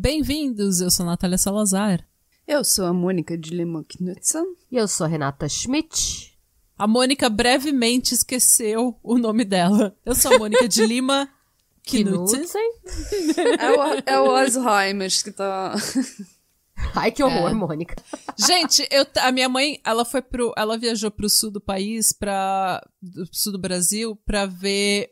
Bem-vindos, eu sou Natália Salazar. Eu sou a Mônica de Lima Knudsen. E eu sou a Renata Schmidt. A Mônica brevemente esqueceu o nome dela. Eu sou a Mônica de Lima Knudsen. É o, é o Alzheimer que tá... Ai, que horror, é. Mônica. Gente, eu, a minha mãe, ela foi pro, ela viajou pro sul do país, para do sul do Brasil, pra ver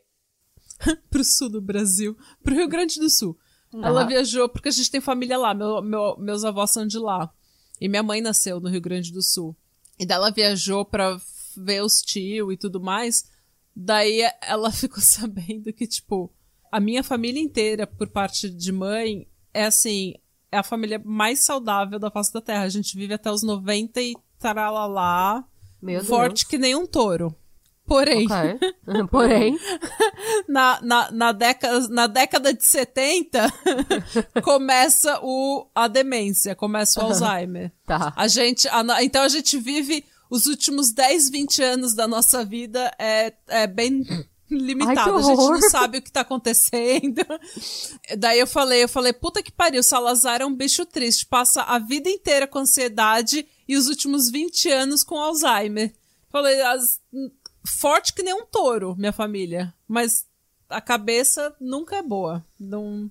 pro sul do Brasil, pro Rio Grande do Sul Uhum. Ela viajou porque a gente tem família lá, meu, meu, meus avós são de lá. E minha mãe nasceu no Rio Grande do Sul. E daí ela viajou pra ver os tios e tudo mais. Daí ela ficou sabendo que, tipo, a minha família inteira, por parte de mãe, é assim, é a família mais saudável da face da Terra. A gente vive até os 90 e taralalá. Meu forte Deus. que nem um touro. Porém, okay. porém, na, na, na, década, na década de 70, começa o, a demência, começa o Alzheimer. Tá. A gente, a, então a gente vive os últimos 10, 20 anos da nossa vida é, é bem limitado. Ai, a gente não sabe o que tá acontecendo. Daí eu falei, eu falei, puta que pariu, Salazar é um bicho triste, passa a vida inteira com ansiedade e os últimos 20 anos com Alzheimer. Falei, as, forte que nem um touro, minha família. Mas a cabeça nunca é boa. Não...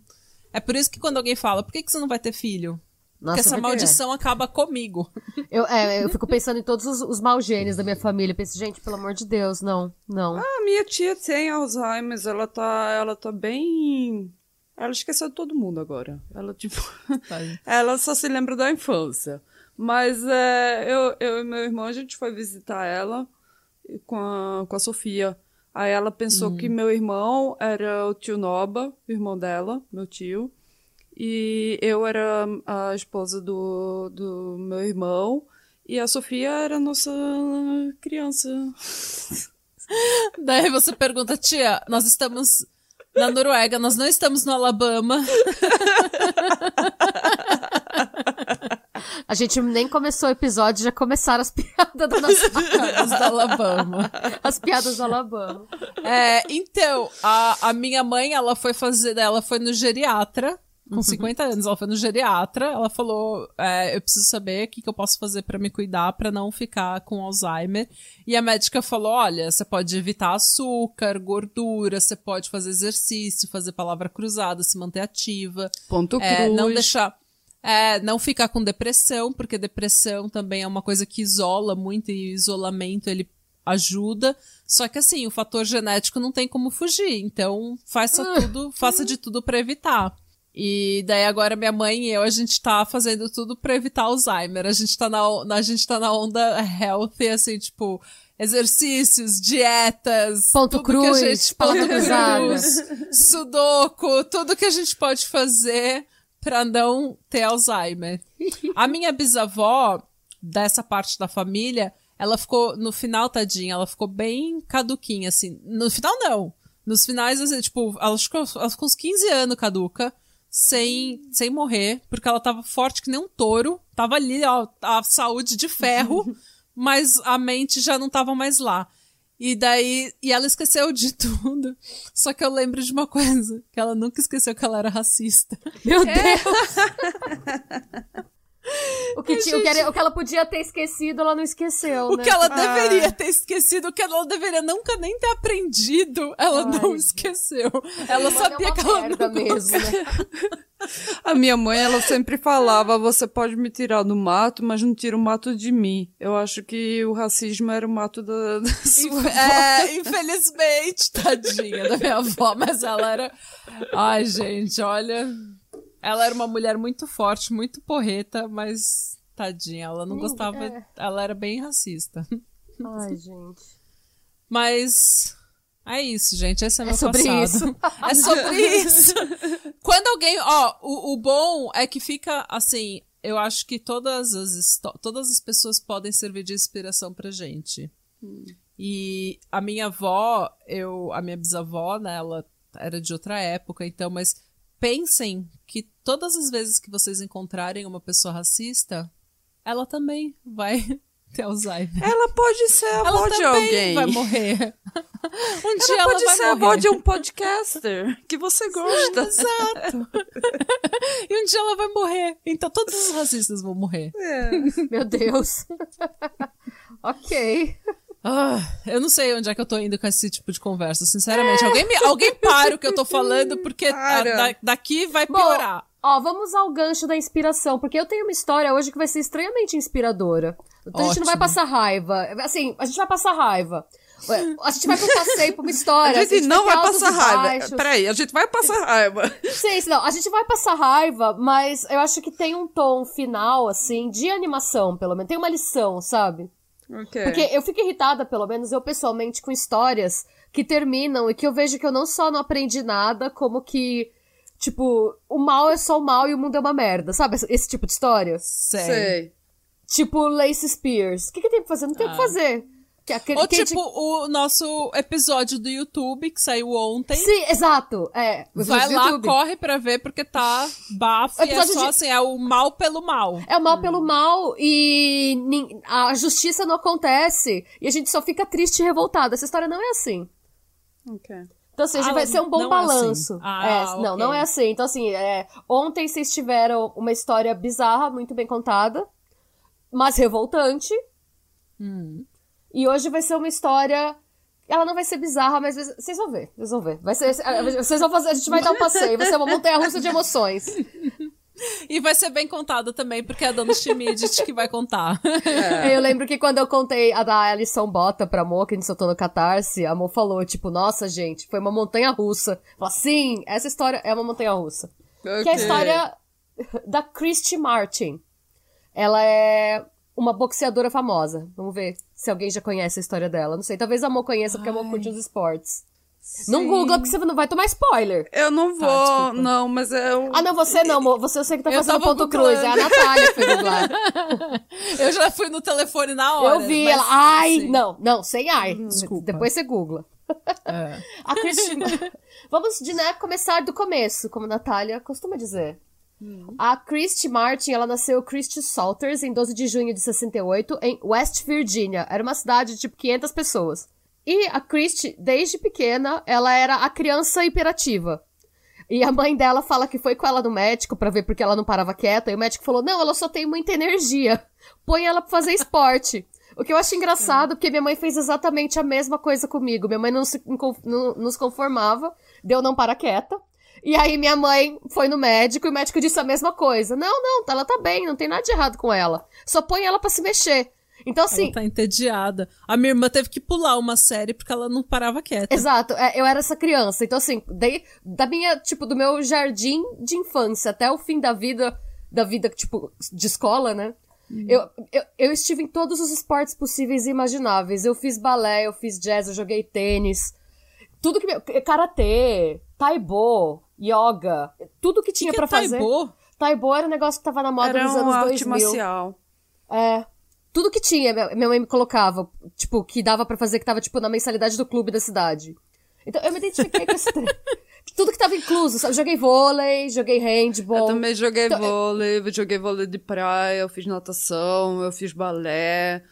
É por isso que quando alguém fala, por que, que você não vai ter filho? Nossa, Porque essa maldição é. acaba comigo. Eu, é, eu fico pensando em todos os, os mau genes da minha família. Eu penso, gente, pelo amor de Deus, não, não. Ah, minha tia tem Alzheimer, ela tá, ela tá bem... Ela esqueceu todo mundo agora. Ela, tipo... Ela só se lembra da infância. Mas é, eu, eu e meu irmão, a gente foi visitar ela com a, com a Sofia. Aí ela pensou hum. que meu irmão era o tio Noba, o irmão dela, meu tio. E eu era a esposa do, do meu irmão. E a Sofia era a nossa criança. Daí você pergunta, tia, nós estamos na Noruega, nós não estamos no Alabama. A gente nem começou o episódio, já começaram as piadas da nossa piadas da Alabama. As piadas da Alabama. É, então, a, a minha mãe, ela foi fazer, ela foi no geriatra, com 50 uhum. anos, ela foi no geriatra, ela falou, é, eu preciso saber o que, que eu posso fazer para me cuidar, para não ficar com Alzheimer. E a médica falou, olha, você pode evitar açúcar, gordura, você pode fazer exercício, fazer palavra cruzada, se manter ativa. Ponto é, cruz. Não deixar é, não ficar com depressão, porque depressão também é uma coisa que isola muito e o isolamento ele ajuda. Só que assim, o fator genético não tem como fugir, então faça ah. tudo, faça de tudo para evitar. E daí agora minha mãe e eu, a gente tá fazendo tudo para evitar Alzheimer. A gente tá na, a gente tá na onda healthy, assim, tipo, exercícios, dietas, ponto cruz, gente, ponto cruz, sudoku, tudo que a gente pode fazer para não ter Alzheimer. A minha bisavó, dessa parte da família, ela ficou, no final, tadinha, ela ficou bem caduquinha, assim. No final, não. Nos finais, assim, tipo, ela ficou, ela ficou uns 15 anos caduca, sem, sem morrer, porque ela tava forte que nem um touro, tava ali, ó, a saúde de ferro, mas a mente já não tava mais lá. E daí, e ela esqueceu de tudo. Só que eu lembro de uma coisa, que ela nunca esqueceu que ela era racista. Meu é. Deus! O que, tinha, gente... o, que ela, o que, ela, podia ter esquecido, ela não esqueceu. O né? que ela ah. deveria ter esquecido, o que ela deveria nunca nem ter aprendido, ela Ai, não esqueceu. Ela sabia é que ela não mesmo, né? A minha mãe, ela sempre falava: você pode me tirar do mato, mas não tira o mato de mim. Eu acho que o racismo era o mato da, da sua Inf É, infelizmente, tadinha da minha avó, mas ela era. Ai, gente, olha. Ela era uma mulher muito forte, muito porreta, mas tadinha, ela não gostava. É. Ela era bem racista. Ai, gente. Mas. É isso, gente. Esse é, é meu sobre passado. Isso. É sobre isso. Quando alguém. Ó, o, o bom é que fica assim. eu acho que todas as, todas as pessoas podem servir de inspiração pra gente. Hum. E a minha avó, eu, a minha bisavó, né, ela era de outra época, então, mas pensem que todas as vezes que vocês encontrarem uma pessoa racista, ela também vai ter Alzheimer. Ela pode ser a avó de alguém. vai morrer. Um ela dia pode ela vai ser a avó de um podcaster que você gosta. Exato. e um dia ela vai morrer. Então todos os racistas vão morrer. É. Meu Deus. ok. Ah, eu não sei onde é que eu tô indo com esse tipo de conversa, sinceramente. É. Alguém, me, alguém para o que eu tô falando, porque a, da, daqui vai piorar. Bom, ó, vamos ao gancho da inspiração, porque eu tenho uma história hoje que vai ser extremamente inspiradora. Então Ótimo. a gente não vai passar raiva. Assim, a gente vai passar raiva. A gente vai pro passeio pra uma história. A gente, a gente não vai, vai passar raiva. Peraí, a gente vai passar raiva. Sim, não, a gente vai passar raiva, mas eu acho que tem um tom final, assim, de animação, pelo menos. Tem uma lição, sabe? Okay. Porque eu fico irritada, pelo menos eu pessoalmente, com histórias que terminam e que eu vejo que eu não só não aprendi nada, como que, tipo, o mal é só o mal e o mundo é uma merda, sabe? Esse tipo de história. Sei. Sei. Tipo Lace Spears. O que, que tem pra fazer? Não tem o ah. que fazer. Que, aquele, Ou tipo o nosso episódio do YouTube que saiu ontem. Sim, exato. É, Vai lá, YouTube. corre pra ver porque tá bafo e é só de... assim, é o mal pelo mal. É o mal hum. pelo mal e a justiça não acontece e a gente só fica triste e revoltado. Essa história não é assim. Ok. Então, assim, ah, vai ser um bom balanço. É assim. ah, é, okay. Não, não é assim. Então, assim, é, ontem vocês tiveram uma história bizarra, muito bem contada, mas revoltante. Hum. E hoje vai ser uma história. Ela não vai ser bizarra, mas vocês vão ver. Vocês vão ver. Vai ser, vocês vão fazer. A gente vai dar um passeio. Vai ser uma montanha russa de emoções. E vai ser bem contada também, porque é a Dona Schmidt que vai contar. É. Eu lembro que quando eu contei a da Alison Bota pra Mo, que a gente soltou no Catarse, a Mo falou, tipo, nossa, gente, foi uma montanha russa. Falei, sim, essa história é uma montanha russa. Okay. Que é a história da Christy Martin. Ela é uma boxeadora famosa. Vamos ver se alguém já conhece a história dela. Não sei, talvez a Mo conheça, porque Ai. a Mo curte os esportes. Sim. Não googla, porque você não vai tomar spoiler. Eu não tá, vou, tá, não, mas eu... Ah, não, você não, Mo. Você eu sei que tá fazendo ponto cruz. É a Natália que foi googlar. eu já fui no telefone na hora. Eu vi mas... ela. Ai, Sim. não, não, sem ai. Hum, desculpa. Depois você googla. É. a Cristina... Vamos, de, né, começar do começo, como a Natália costuma dizer. Hum. A Christy Martin, ela nasceu Christy Salters em 12 de junho de 68 em West Virginia. Era uma cidade de tipo 500 pessoas. E a Christy, desde pequena, ela era a criança hiperativa. E a mãe dela fala que foi com ela no médico para ver porque ela não parava quieta. E o médico falou: Não, ela só tem muita energia. Põe ela pra fazer esporte. O que eu acho engraçado, porque minha mãe fez exatamente a mesma coisa comigo. Minha mãe não se não, nos conformava, deu não para quieta. E aí minha mãe foi no médico e o médico disse a mesma coisa. Não, não, ela tá bem, não tem nada de errado com ela. Só põe ela para se mexer. Então, assim. Ela tá entediada. A minha irmã teve que pular uma série porque ela não parava quieta. Exato. É, eu era essa criança. Então, assim, daí, da minha, tipo, do meu jardim de infância até o fim da vida, da vida, tipo, de escola, né? Hum. Eu, eu, eu estive em todos os esportes possíveis e imagináveis. Eu fiz balé, eu fiz jazz, eu joguei tênis. Tudo que. Karatê, taibo, yoga, tudo que tinha para é fazer. Taibo? Taibo era um negócio que tava na moda era nos anos 2000. arte marcial. É. Tudo que tinha, minha mãe me colocava, tipo, que dava para fazer que tava, tipo, na mensalidade do clube da cidade. Então, eu me identifiquei com esse Tudo que tava incluso, sabe? Joguei vôlei, joguei handball. Eu também joguei então, vôlei, eu... joguei vôlei de praia, eu fiz natação, eu fiz balé.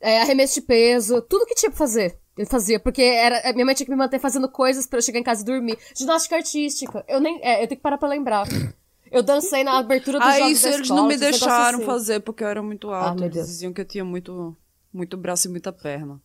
É, arremesso de peso, tudo que tinha pra fazer. Eu fazia, porque era, minha mãe tinha que me manter fazendo coisas para eu chegar em casa e dormir. Ginástica artística. Eu nem. É, eu tenho que parar pra lembrar. Eu dancei na abertura do ah, jogos isso da eles não me deixaram assim. fazer porque eu era muito alto. Ah, eles diziam que eu tinha muito, muito braço e muita perna.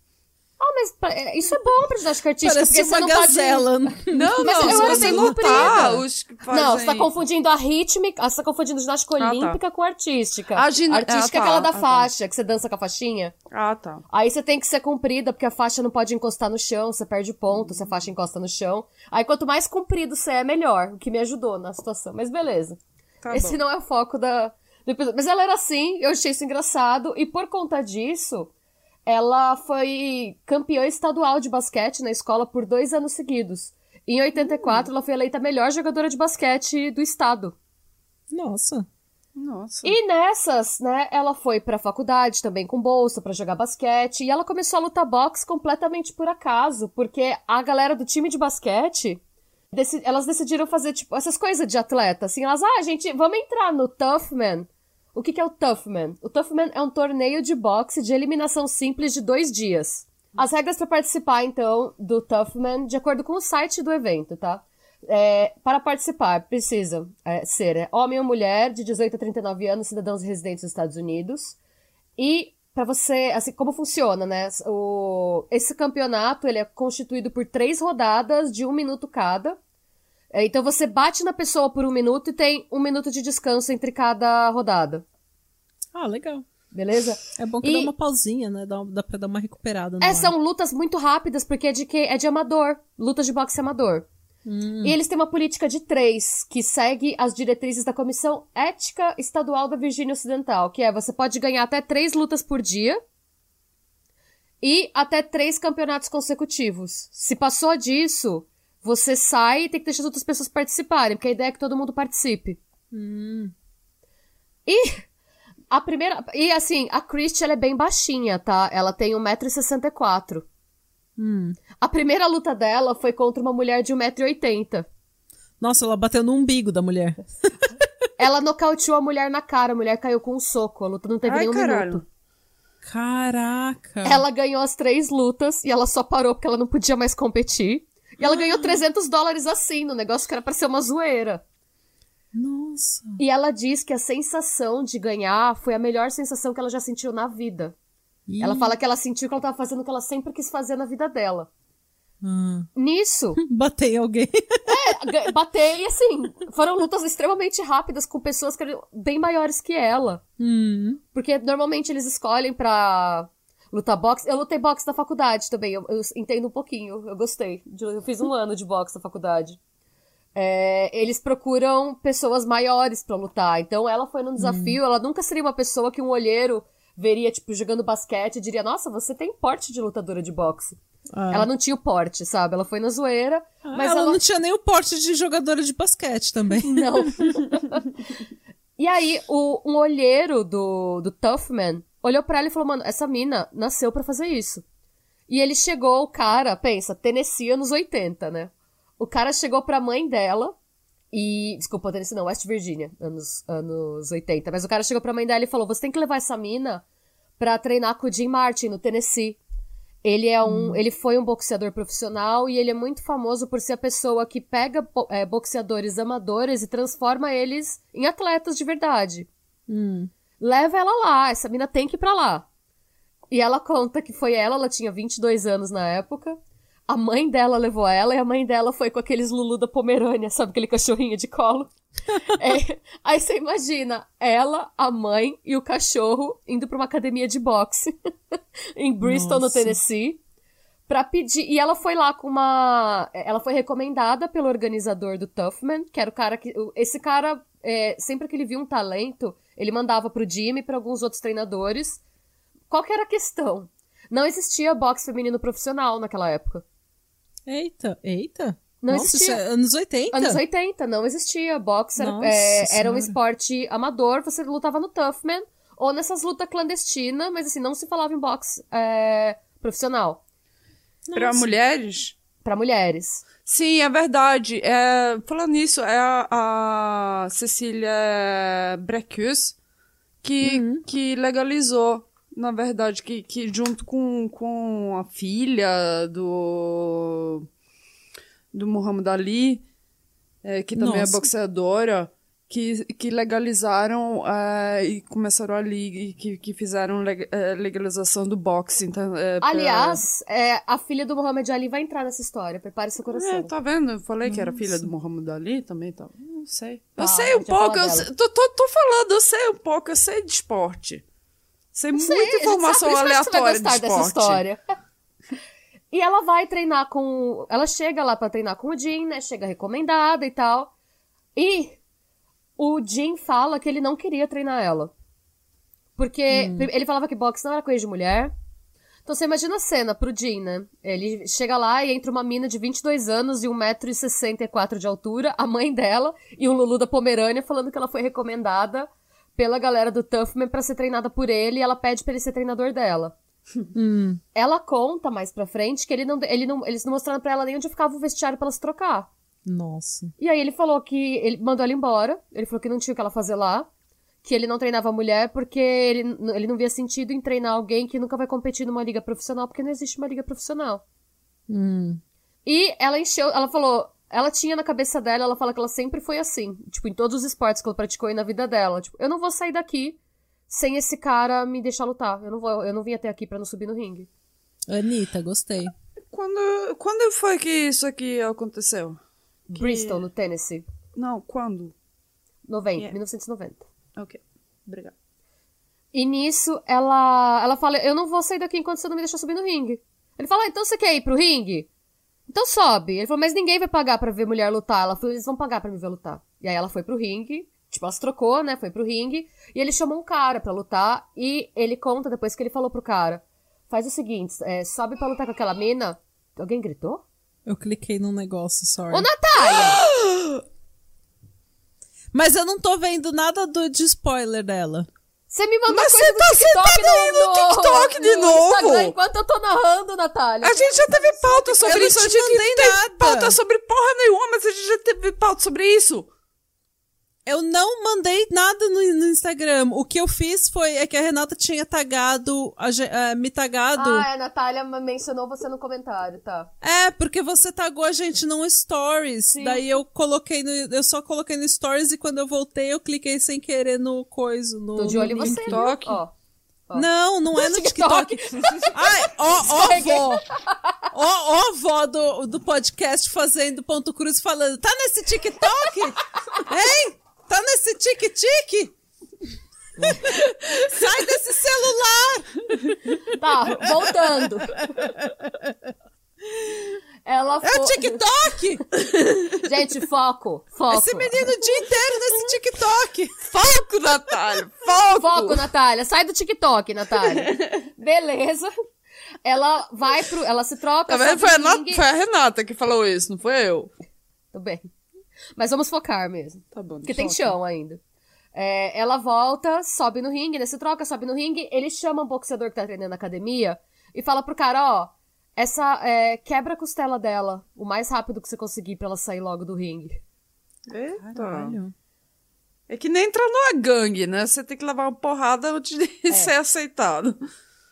Mas é, isso é bom pra ginástica artística, Parece porque você não gazela. pode... Não, não, mas eu era bem comprida. Os fazem... Não, você tá confundindo a rítmica, você tá confundindo ginástica ah, tá. olímpica com artística. A, gin... artística ah, tá. é aquela da ah, tá. faixa, tá. que você dança com a faixinha. Ah, tá. Aí você tem que ser comprida, porque a faixa não pode encostar no chão, você perde ponto se a faixa encosta no chão. Aí quanto mais comprido você é, melhor, o que me ajudou na situação. Mas beleza. Tá Esse bom. não é o foco da... Mas ela era assim, eu achei isso engraçado, e por conta disso ela foi campeã estadual de basquete na escola por dois anos seguidos. Em 84, ela foi eleita a melhor jogadora de basquete do estado. Nossa. Nossa. E nessas, né, ela foi pra faculdade também com bolsa pra jogar basquete. E ela começou a lutar boxe completamente por acaso, porque a galera do time de basquete. elas decidiram fazer, tipo, essas coisas de atleta, assim, elas, ah, gente, vamos entrar no Toughman. O que, que é o Toughman? O Toughman é um torneio de boxe de eliminação simples de dois dias. As regras para participar, então, do Toughman, de acordo com o site do evento, tá? É, para participar, precisa é, ser é, homem ou mulher de 18 a 39 anos, cidadãos residentes dos Estados Unidos. E para você, assim, como funciona, né? O, esse campeonato ele é constituído por três rodadas de um minuto cada. É, então você bate na pessoa por um minuto e tem um minuto de descanso entre cada rodada. Ah, legal. Beleza? É bom que e... dá uma pausinha, né? Dá, dá pra dar uma recuperada. É, ar. são lutas muito rápidas, porque é de, que, é de amador. Lutas de boxe amador. Hum. E eles têm uma política de três, que segue as diretrizes da Comissão Ética Estadual da Virgínia Ocidental, que é você pode ganhar até três lutas por dia e até três campeonatos consecutivos. Se passou disso, você sai e tem que deixar as outras pessoas participarem, porque a ideia é que todo mundo participe. Hum. E a primeira. E assim, a Christie ela é bem baixinha, tá? Ela tem 1,64m. Hum. A primeira luta dela foi contra uma mulher de 1,80m. Nossa, ela bateu no umbigo da mulher. ela nocauteou a mulher na cara, a mulher caiu com um soco. A luta não teve Ai, nenhum caralho. minuto. Caraca! Ela ganhou as três lutas e ela só parou porque ela não podia mais competir. E ela ganhou 300 dólares assim, no negócio que era pra ser uma zoeira. Nossa! E ela diz que a sensação de ganhar foi a melhor sensação que ela já sentiu na vida. Ih. Ela fala que ela sentiu que ela tava fazendo o que ela sempre quis fazer na vida dela. Hum. Nisso. Batei alguém. É, batei, e assim, foram lutas extremamente rápidas com pessoas que eram bem maiores que ela. Hum. Porque normalmente eles escolhem pra lutar boxe. Eu lutei boxe na faculdade também, eu, eu entendo um pouquinho, eu gostei. Eu fiz um ano de boxe na faculdade. É, eles procuram pessoas maiores para lutar. Então ela foi num desafio, hum. ela nunca seria uma pessoa que um olheiro veria, tipo, jogando basquete e diria, nossa, você tem porte de lutadora de boxe. Ah. Ela não tinha o porte, sabe? Ela foi na zoeira. Ah, mas ela, ela, não tinha nem o porte de jogadora de basquete também. Não. e aí, o, um olheiro do, do Toughman olhou para ela e falou: Mano, essa mina nasceu para fazer isso. E ele chegou, o cara, pensa, Tennessee anos 80, né? O cara chegou pra mãe dela e. Desculpa, Tennessee não, West Virginia, anos, anos 80. Mas o cara chegou pra mãe dela e falou: Você tem que levar essa mina pra treinar com o Jim Martin no Tennessee. Ele é um. Hum. Ele foi um boxeador profissional e ele é muito famoso por ser a pessoa que pega é, boxeadores amadores e transforma eles em atletas de verdade. Hum. Leva ela lá, essa mina tem que ir pra lá. E ela conta que foi ela, ela tinha 22 anos na época. A mãe dela levou ela e a mãe dela foi com aqueles Lulu da Pomerânia, sabe? Aquele cachorrinho de colo. é, aí você imagina ela, a mãe e o cachorro indo pra uma academia de boxe em Bristol, Nossa. no Tennessee, pra pedir. E ela foi lá com uma. Ela foi recomendada pelo organizador do Toughman, que era o cara que. Esse cara, é, sempre que ele via um talento, ele mandava pro Jimmy e pra alguns outros treinadores. Qual que era a questão? Não existia boxe feminino profissional naquela época. Eita, eita. Não Nossa, existia. É anos 80? Anos 80, não existia. Boxe era, é, era um esporte amador, você lutava no Toughman ou nessas lutas clandestinas, mas assim, não se falava em boxe é, profissional. Para mulheres? Para mulheres. Sim, é verdade. É, falando nisso, é a, a Cecília Brecus que, uhum. que legalizou na verdade, que, que junto com, com a filha do, do Muhammad Ali, é, que também é Nossa. é boxeadora, que, que legalizaram é, e começaram ali, que, que fizeram leg, é, legalização do boxe. Então, é, Aliás, pra... é, a filha do Muhammad Ali vai entrar nessa história, prepare seu coração. É, tá vendo? Eu falei que era filha do Muhammad Ali também, tá? Não sei. eu ah, sei um pouco, eu, tô, tô, tô falando, eu sei um pouco, eu sei de esporte. Sei muita sei, informação aleatória de esporte. Dessa história. e ela vai treinar com. Ela chega lá para treinar com o Jim, né? Chega recomendada e tal. E o Jim fala que ele não queria treinar ela. Porque hum. ele falava que boxe não era coisa de mulher. Então você imagina a cena pro Jim, né? Ele chega lá e entra uma mina de 22 anos e 1,64m de altura, a mãe dela e o Lulu da Pomerânia falando que ela foi recomendada pela galera do Toughman para ser treinada por ele e ela pede pra ele ser treinador dela. Hum. Ela conta mais pra frente que ele não, ele não, eles não mostraram pra ela nem onde ficava o vestiário pra ela se trocar. Nossa. E aí ele falou que. Ele mandou ela embora. Ele falou que não tinha o que ela fazer lá. Que ele não treinava mulher porque ele, ele não via sentido em treinar alguém que nunca vai competir numa liga profissional, porque não existe uma liga profissional. Hum. E ela encheu. Ela falou. Ela tinha na cabeça dela, ela fala que ela sempre foi assim. Tipo, em todos os esportes que ela praticou e na vida dela. Tipo, eu não vou sair daqui sem esse cara me deixar lutar. Eu não vou, eu não vim até aqui para não subir no ringue. Anitta, gostei. Quando, quando foi que isso aqui aconteceu? Que... Bristol, no Tennessee. Não, quando? 90, yeah. 1990. Ok, obrigada. E nisso, ela, ela fala, eu não vou sair daqui enquanto você não me deixar subir no ringue. Ele fala, ah, então você quer ir pro ringue? Então sobe. Ele falou, mas ninguém vai pagar para ver mulher lutar. Ela falou, eles vão pagar para me ver lutar. E aí ela foi pro ringue, tipo, ela se trocou, né, foi pro ringue, e ele chamou um cara pra lutar, e ele conta depois que ele falou pro cara, faz o seguinte, é, sobe pra lutar com aquela mina. Alguém gritou? Eu cliquei num negócio, sorry. Ô, Natália! Mas eu não tô vendo nada do, de spoiler dela. Você me mandou Mas coisa tá você tá TikTok aí no, no, TikTok de no novo. Instagram, enquanto eu tô narrando, Natália. A gente já teve pauta sobre eu isso. Não a gente não teve nada. pauta sobre porra nenhuma, mas a gente já teve pauta sobre isso. Eu não mandei nada no, no, Instagram. O que eu fiz foi é que a Renata tinha tagado, a, uh, me tagado. Ah, é, a Natália mencionou você no comentário, tá? É, porque você tagou a gente num stories. Sim. Daí eu coloquei no. Eu só coloquei no stories e quando eu voltei, eu cliquei sem querer no coisa. No, Tô de olho em você, TikTok. Ó. Ó. Não, não é no TikTok. TikTok. Ai, ó, ó, vó. Ó, ó, vó do, do podcast fazendo ponto cruz falando. Tá nesse TikTok? hein? Tá nesse tique-tique? Sai desse celular! Tá, voltando. Ela foi... É o TikTok! Gente, foco, foco. Esse menino o dia inteiro nesse TikTok. Foco, Natália, foco! Foco, Natália. Sai do TikTok, Natália. Beleza. Ela vai pro... Ela se troca... Tá foi, a foi a Renata que falou isso, não foi eu. Tudo bem. Mas vamos focar mesmo. Tá bom. Porque tem chão ainda. É, ela volta, sobe no ringue, nesse troca, sobe no ringue, ele chama um boxeador que tá treinando na academia e fala pro cara, ó, essa é, quebra a costela dela o mais rápido que você conseguir pra ela sair logo do ringue. Eita. Caralho. É que nem entrar numa gangue, né? Você tem que levar uma porrada antes de é. ser aceitado.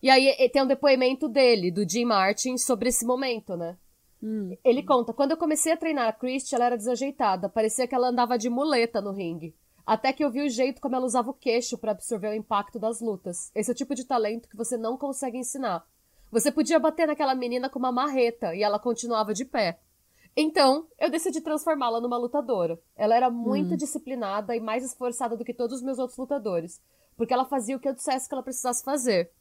E aí tem um depoimento dele, do Jim Martin, sobre esse momento, né? Hum. Ele conta, quando eu comecei a treinar a Christie, ela era desajeitada. Parecia que ela andava de muleta no ringue. Até que eu vi o jeito como ela usava o queixo para absorver o impacto das lutas. Esse é o tipo de talento que você não consegue ensinar. Você podia bater naquela menina com uma marreta e ela continuava de pé. Então, eu decidi transformá-la numa lutadora. Ela era muito hum. disciplinada e mais esforçada do que todos os meus outros lutadores, porque ela fazia o que eu dissesse que ela precisasse fazer.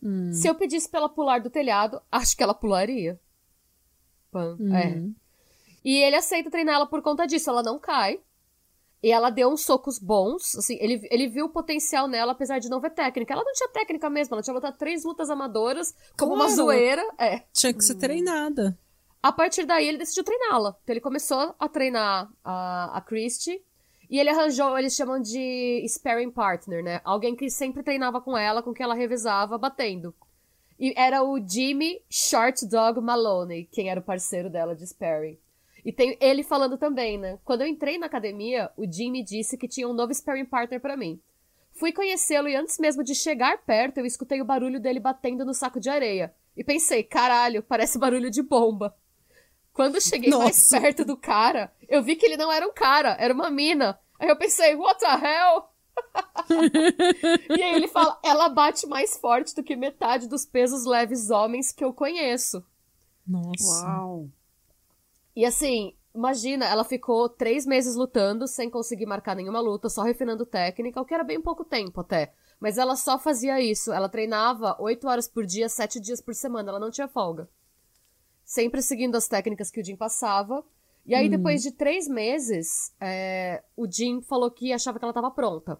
Hum. Se eu pedisse pra ela pular do telhado, acho que ela pularia. Pan. Uhum. É. E ele aceita treinar ela por conta disso. Ela não cai. E ela deu uns socos bons. Assim, ele, ele viu o potencial nela, apesar de não ver técnica. Ela não tinha técnica mesmo. Ela tinha lutado três lutas amadoras, como claro. uma zoeira. É. Tinha que ser treinada. A partir daí, ele decidiu treiná-la. Então, ele começou a treinar a, a Christie. E ele arranjou, eles chamam de sparring partner, né? Alguém que sempre treinava com ela, com quem ela revezava, batendo. E era o Jimmy Short Dog Maloney, quem era o parceiro dela de sparring. E tem ele falando também, né? Quando eu entrei na academia, o Jimmy disse que tinha um novo sparring partner para mim. Fui conhecê-lo e antes mesmo de chegar perto, eu escutei o barulho dele batendo no saco de areia. E pensei, caralho, parece barulho de bomba. Quando eu cheguei Nossa. mais perto do cara, eu vi que ele não era um cara, era uma mina. Aí eu pensei, what the hell? e aí ele fala: ela bate mais forte do que metade dos pesos leves homens que eu conheço. Nossa. Uau. E assim, imagina, ela ficou três meses lutando sem conseguir marcar nenhuma luta, só refinando técnica, o que era bem pouco tempo até. Mas ela só fazia isso. Ela treinava oito horas por dia, sete dias por semana. Ela não tinha folga. Sempre seguindo as técnicas que o Jim passava. E aí, hum. depois de três meses, é, o Jim falou que achava que ela estava pronta.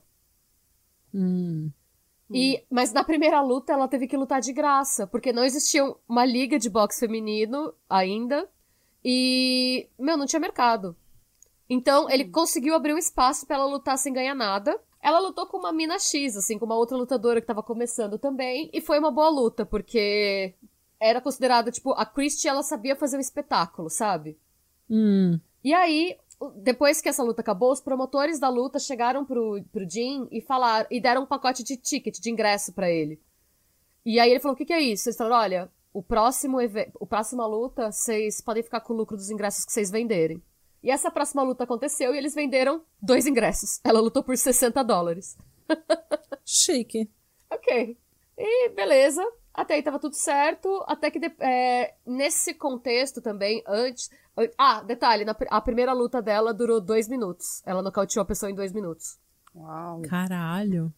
Hum. E, mas na primeira luta ela teve que lutar de graça, porque não existia uma liga de boxe feminino ainda. E, meu, não tinha mercado. Então, ele conseguiu abrir um espaço para ela lutar sem ganhar nada. Ela lutou com uma mina X, assim, com uma outra lutadora que tava começando também, e foi uma boa luta, porque era considerada, tipo, a Christie, ela sabia fazer um espetáculo, sabe? Hum. E aí, depois que essa luta acabou, os promotores da luta chegaram pro, pro Jim e falaram, e deram um pacote de ticket, de ingresso para ele. E aí ele falou, o que que é isso? Eles falaram, olha, o próximo, o próxima luta, vocês podem ficar com o lucro dos ingressos que vocês venderem. E essa próxima luta aconteceu e eles venderam dois ingressos. Ela lutou por 60 dólares. Chique. ok. E beleza. Até aí tava tudo certo. Até que é, nesse contexto também, antes. Ah, detalhe: na, a primeira luta dela durou dois minutos. Ela nocauteou a pessoa em dois minutos. Uau. Caralho.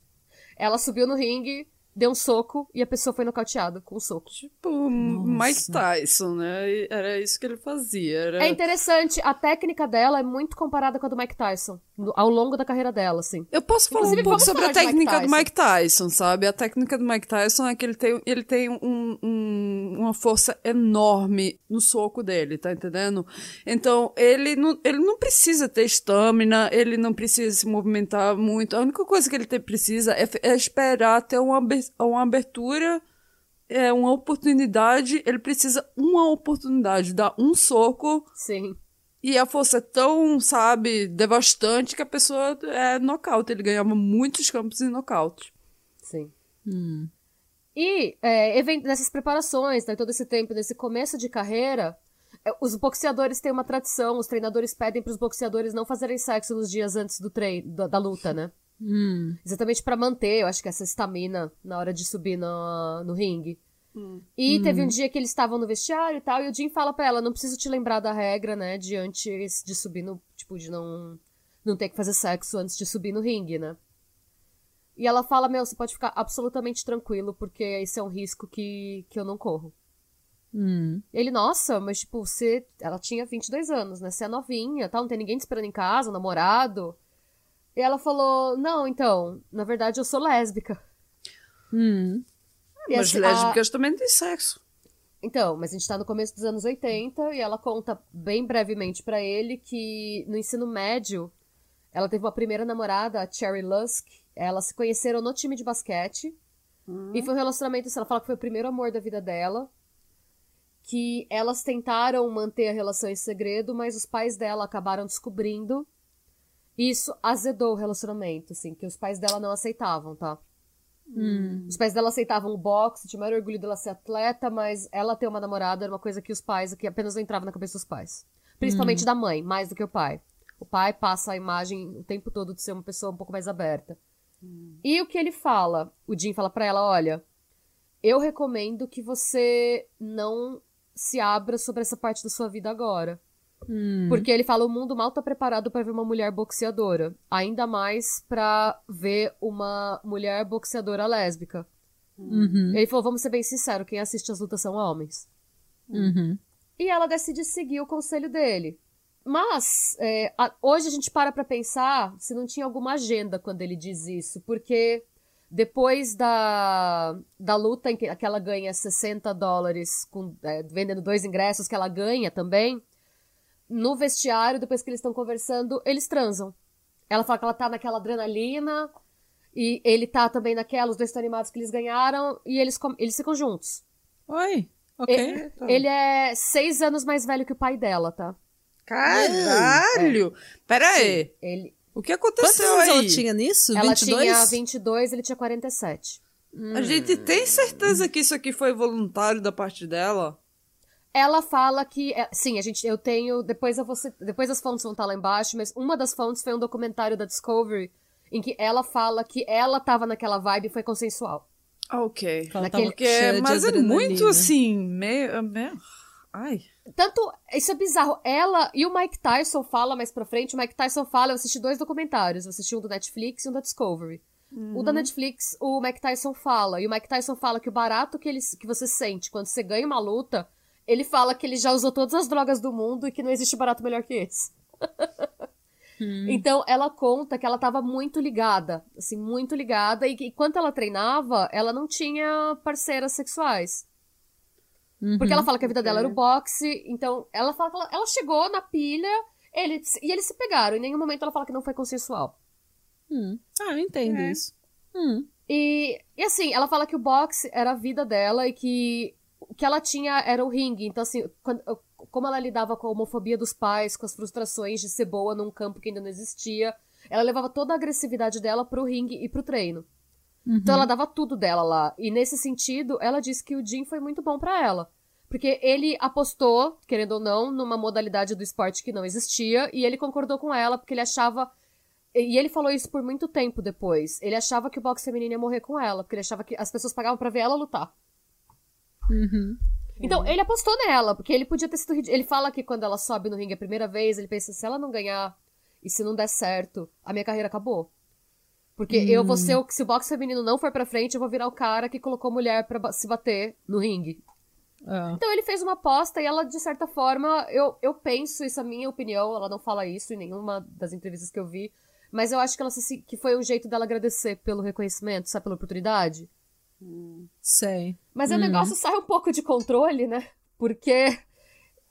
Ela subiu no ringue, deu um soco e a pessoa foi nocauteada com um soco. Tipo, Nossa. Mike Tyson, né? Era isso que ele fazia. Era... É interessante, a técnica dela é muito comparada com a do Mike Tyson, ao longo da carreira dela, assim. Eu posso falar Inclusive, um pouco sobre a técnica Mike do Mike Tyson, sabe? A técnica do Mike Tyson é que ele tem, ele tem um, um, uma força enorme no soco dele, tá entendendo? Então, ele não, ele não precisa ter estamina, ele não precisa se movimentar muito. A única coisa que ele tem, precisa é, é esperar ter uma uma abertura, é uma oportunidade, ele precisa uma oportunidade, dar um soco. Sim. E a força é tão, sabe, devastante que a pessoa é nocaute. Ele ganhava muitos campos em nocaute. Sim. Hum. E é, nessas preparações, né, todo esse tempo, nesse começo de carreira, é, os boxeadores têm uma tradição, os treinadores pedem para os boxeadores não fazerem sexo nos dias antes do treino, da, da luta, né? Hum. Exatamente para manter, eu acho que essa estamina na hora de subir no, no ringue. Hum. E hum. teve um dia que eles estavam no vestiário e tal, e o Jim fala pra ela, não preciso te lembrar da regra, né, de antes de subir no, tipo, de não, não ter que fazer sexo antes de subir no ringue, né. E ela fala, meu, você pode ficar absolutamente tranquilo, porque esse é um risco que, que eu não corro. Hum. Ele, nossa, mas tipo, você. Ela tinha 22 anos, né? Você é novinha, tal, não tem ninguém te esperando em casa, um namorado. E ela falou: Não, então, na verdade eu sou lésbica. Hum. E mas assim, lésbicas a... também têm sexo. Então, mas a gente tá no começo dos anos 80 e ela conta bem brevemente para ele que no ensino médio ela teve uma primeira namorada, a Cherry Lusk. Elas se conheceram no time de basquete. Hum. E foi um relacionamento, assim, ela fala que foi o primeiro amor da vida dela. Que elas tentaram manter a relação em segredo, mas os pais dela acabaram descobrindo isso azedou o relacionamento, assim, que os pais dela não aceitavam, tá? Hum. Os pais dela aceitavam o boxe, tinha maior orgulho dela ser atleta, mas ela ter uma namorada era uma coisa que os pais, que apenas não entrava na cabeça dos pais. Principalmente hum. da mãe, mais do que o pai. O pai passa a imagem o tempo todo de ser uma pessoa um pouco mais aberta. Hum. E o que ele fala? O Jim fala para ela: olha, eu recomendo que você não se abra sobre essa parte da sua vida agora. Hum. Porque ele fala: o mundo mal tá preparado para ver uma mulher boxeadora. Ainda mais para ver uma mulher boxeadora lésbica. Uhum. Ele falou: vamos ser bem sinceros, quem assiste as lutas são homens. Uhum. E ela decide seguir o conselho dele. Mas, é, a, hoje a gente para pra pensar se não tinha alguma agenda quando ele diz isso, porque depois da, da luta em que, que ela ganha 60 dólares, com, é, vendendo dois ingressos que ela ganha também, no vestiário, depois que eles estão conversando, eles transam. Ela fala que ela tá naquela adrenalina, e ele tá também naquela, os dois estão animados que eles ganharam, e eles, eles ficam juntos. Oi, ok. Ele, ele é seis anos mais velho que o pai dela, tá? Caralho! É. Pera aí. Ele... O que aconteceu Quantos aí? ela tinha nisso? Ela 22? tinha 22, ele tinha 47. Hum. A gente tem certeza que isso aqui foi voluntário da parte dela? Ela fala que. É, sim, a gente, eu tenho. Depois, eu vou, depois as fontes vão estar lá embaixo, mas uma das fontes foi um documentário da Discovery em que ela fala que ela tava naquela vibe e foi consensual. Ok. Naquele... Porque, mas é muito assim, meio, meio. Ai. Tanto. Isso é bizarro. Ela e o Mike Tyson fala mais pra frente. O Mike Tyson fala. Eu assisti dois documentários. Eu assisti um do Netflix e um da Discovery. Uhum. O da Netflix, o Mike Tyson fala. E o Mike Tyson fala que o barato que, ele, que você sente quando você ganha uma luta ele fala que ele já usou todas as drogas do mundo e que não existe barato melhor que esse. hum. Então, ela conta que ela estava muito ligada, assim, muito ligada, e que enquanto ela treinava, ela não tinha parceiras sexuais. Uhum. Porque ela fala que a vida dela era o boxe, então ela fala que ela, ela chegou na pilha, ele, e eles se pegaram, em nenhum momento ela fala que não foi consensual. Hum. Ah, eu entendo é. isso. Hum. E, e assim, ela fala que o boxe era a vida dela e que que ela tinha era o ringue. Então, assim, quando, como ela lidava com a homofobia dos pais, com as frustrações de ser boa num campo que ainda não existia, ela levava toda a agressividade dela pro ringue e pro treino. Uhum. Então ela dava tudo dela lá. E nesse sentido, ela disse que o Jim foi muito bom para ela. Porque ele apostou, querendo ou não, numa modalidade do esporte que não existia, e ele concordou com ela, porque ele achava e ele falou isso por muito tempo depois. Ele achava que o boxe feminino ia morrer com ela, porque ele achava que as pessoas pagavam para ver ela lutar. Uhum. Então, ele apostou nela, porque ele podia ter sido. Ele fala que quando ela sobe no ringue a primeira vez, ele pensa: se ela não ganhar e se não der certo, a minha carreira acabou. Porque hum. eu vou ser o. Se o boxe feminino não for pra frente, eu vou virar o cara que colocou mulher para se bater no ringue. É. Então ele fez uma aposta e ela, de certa forma, eu, eu penso, isso é a minha opinião, ela não fala isso em nenhuma das entrevistas que eu vi, mas eu acho que ela se, que foi um jeito dela agradecer pelo reconhecimento, sabe, pela oportunidade. Hum. Sei. Mas hum. o negócio sai um pouco de controle, né? Porque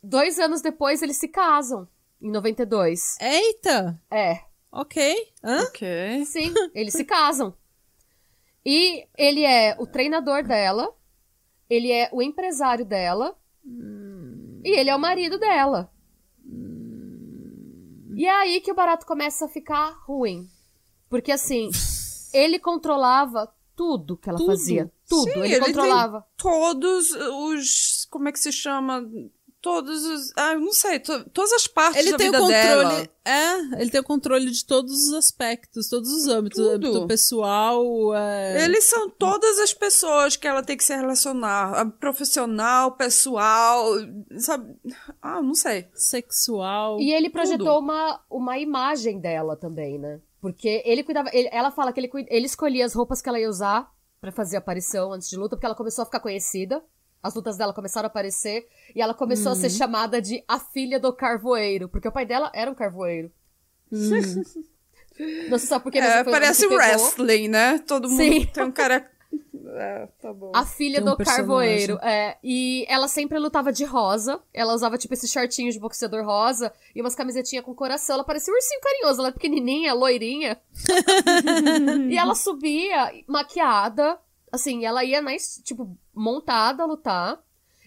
dois anos depois eles se casam, em 92. Eita! É. Ok. Hã? Ok. Sim, eles se casam. E ele é o treinador dela, ele é o empresário dela, hum. e ele é o marido dela. E é aí que o barato começa a ficar ruim. Porque assim, ele controlava tudo que ela tudo. fazia. Tudo. Sim, ele, ele controlava. todos os. Como é que se chama? Todos os. Ah, não sei, to, todas as partes ele da tem vida o controle, dela. É, ele tem o controle de todos os aspectos, todos os âmbitos. Tudo. Do pessoal. É... Eles são todas as pessoas que ela tem que se relacionar. Profissional, pessoal, sabe? Ah, não sei. Sexual. E ele projetou uma, uma imagem dela também, né? Porque ele cuidava. Ele, ela fala que ele, ele escolhia as roupas que ela ia usar para fazer aparição antes de luta, porque ela começou a ficar conhecida. As lutas dela começaram a aparecer e ela começou uhum. a ser uhum. chamada de a filha do carvoeiro, porque o pai dela era um carvoeiro. Uhum. Não sei só porque é, parece wrestling, né? Todo mundo Sim. tem um cara é, tá bom. A filha um do carvoeiro. É, e ela sempre lutava de rosa. Ela usava, tipo, esses shortinhos de boxeador rosa e umas camisetinhas com coração. Ela parecia um ursinho carinhoso. Ela é pequenininha, loirinha. e ela subia maquiada. Assim, ela ia, na, tipo, montada a lutar.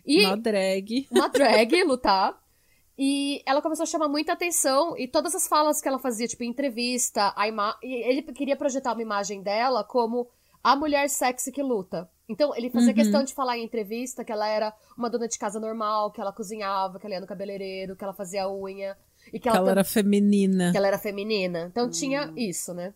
E uma drag. Uma drag lutar. E ela começou a chamar muita atenção e todas as falas que ela fazia, tipo, em entrevista, a ima ele queria projetar uma imagem dela como a mulher sexy que luta. Então, ele fazia uhum. questão de falar em entrevista que ela era uma dona de casa normal, que ela cozinhava, que ela ia no cabeleireiro, que ela fazia unha. E que, que ela, ela era feminina. Que ela era feminina. Então, tinha hum. isso, né?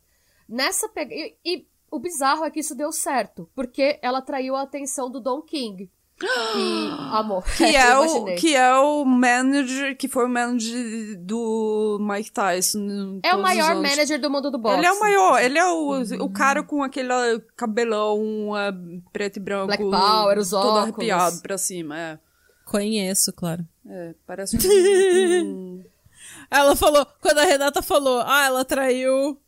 Nessa pega... E, e, o bizarro é que isso deu certo, porque ela atraiu a atenção do Don King. E, amor. Que é, o, que é o manager, que foi o manager do Mike Tyson. É o maior manager do mundo do boxe. Ele é o maior, ele é o, uhum. o cara com aquele cabelão uh, preto e branco. Black Power, os óculos. Todo arrepiado pra cima, é. Conheço, claro. É, parece um... ela falou, quando a Renata falou, ah, ela traiu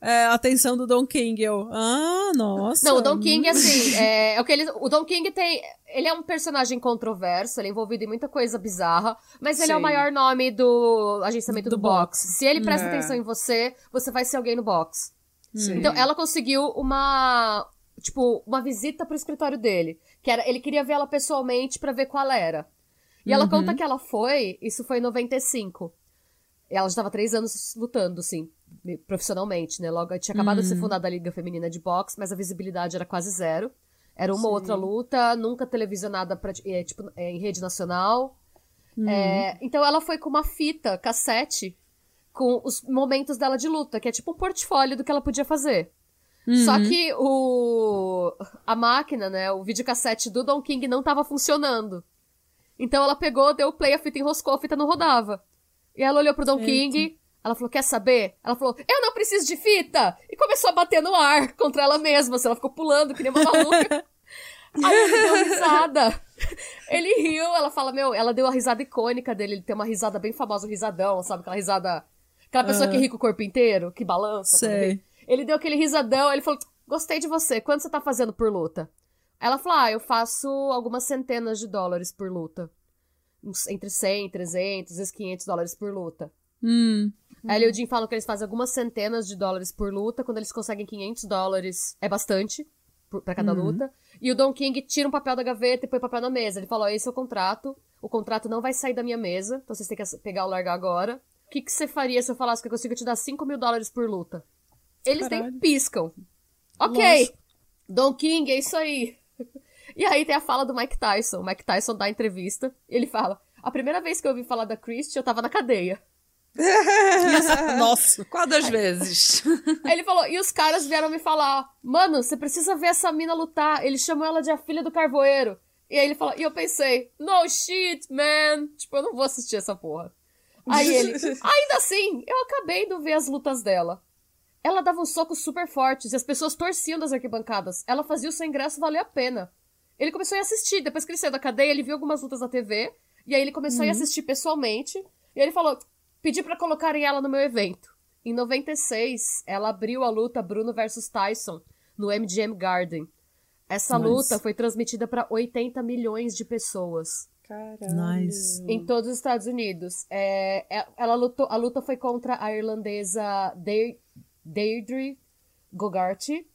é, atenção do Don King. Eu, ah, nossa. Não, o Don King, assim, é, é o que ele. O Don King tem. Ele é um personagem controverso, ele é envolvido em muita coisa bizarra, mas ele Sim. é o maior nome do agenciamento do, do box. box. Se ele presta é. atenção em você, você vai ser alguém no box. Sim. Então, ela conseguiu uma. Tipo, uma visita pro escritório dele. Que era, ele queria ver ela pessoalmente para ver qual era. E uhum. ela conta que ela foi, isso foi em 95. Ela já estava três anos lutando, assim profissionalmente, né? Logo, tinha acabado de ser uhum. fundada a Liga Feminina de Boxe, mas a visibilidade era quase zero. Era uma Sim. outra luta, nunca televisionada pra, é, tipo, é, em rede nacional. Uhum. É, então ela foi com uma fita, cassete, com os momentos dela de luta, que é tipo um portfólio do que ela podia fazer. Uhum. Só que o a máquina, né, o videocassete do Don King não tava funcionando. Então ela pegou, deu play, a fita enroscou, a fita não rodava. E ela olhou pro Don Eita. King, ela falou, quer saber? Ela falou, eu não preciso de fita! E começou a bater no ar contra ela mesma, assim, ela ficou pulando, que nem uma maluca. Aí ele deu risada. Ele riu, ela fala, meu, ela deu a risada icônica dele, ele tem uma risada bem famosa, um risadão, sabe? Aquela risada. Aquela pessoa uhum. que ri com o corpo inteiro, que balança. Sei. Ele deu aquele risadão, ele falou, gostei de você, quanto você tá fazendo por luta? Ela falou, ah, eu faço algumas centenas de dólares por luta. Entre 100, 300, 500 dólares por luta. Hum. Ela e o Jim falam que eles fazem algumas centenas de dólares por luta. Quando eles conseguem 500 dólares, é bastante para cada uhum. luta. E o Don King tira um papel da gaveta e põe o papel na mesa. Ele fala: esse é o contrato. O contrato não vai sair da minha mesa, então vocês têm que pegar ou largar agora. O que, que você faria se eu falasse que eu consigo te dar 5 mil dólares por luta? Eles Caralho. nem piscam. Ok. Don King, é isso aí. E aí tem a fala do Mike Tyson. O Mike Tyson dá entrevista. Ele fala: A primeira vez que eu ouvi falar da Christie, eu tava na cadeia. Nossa, quantas vezes? Aí ele falou, e os caras vieram me falar, mano, você precisa ver essa mina lutar. Ele chamou ela de a filha do carvoeiro. E aí ele falou, e eu pensei, no shit, man. Tipo, eu não vou assistir essa porra. Aí ele, ainda assim, eu acabei de ver as lutas dela. Ela dava uns socos super fortes e as pessoas torciam das arquibancadas. Ela fazia o seu ingresso valer a pena. Ele começou a assistir. Depois que ele saiu da cadeia, ele viu algumas lutas na TV. E aí ele começou uhum. a assistir pessoalmente. E ele falou: pedi para colocarem ela no meu evento. Em 96, ela abriu a luta Bruno versus Tyson no MGM Garden. Essa nice. luta foi transmitida para 80 milhões de pessoas. Caralho. Nice. Em todos os Estados Unidos. É, é ela lutou, a luta foi contra a irlandesa Deirdre Gogarty.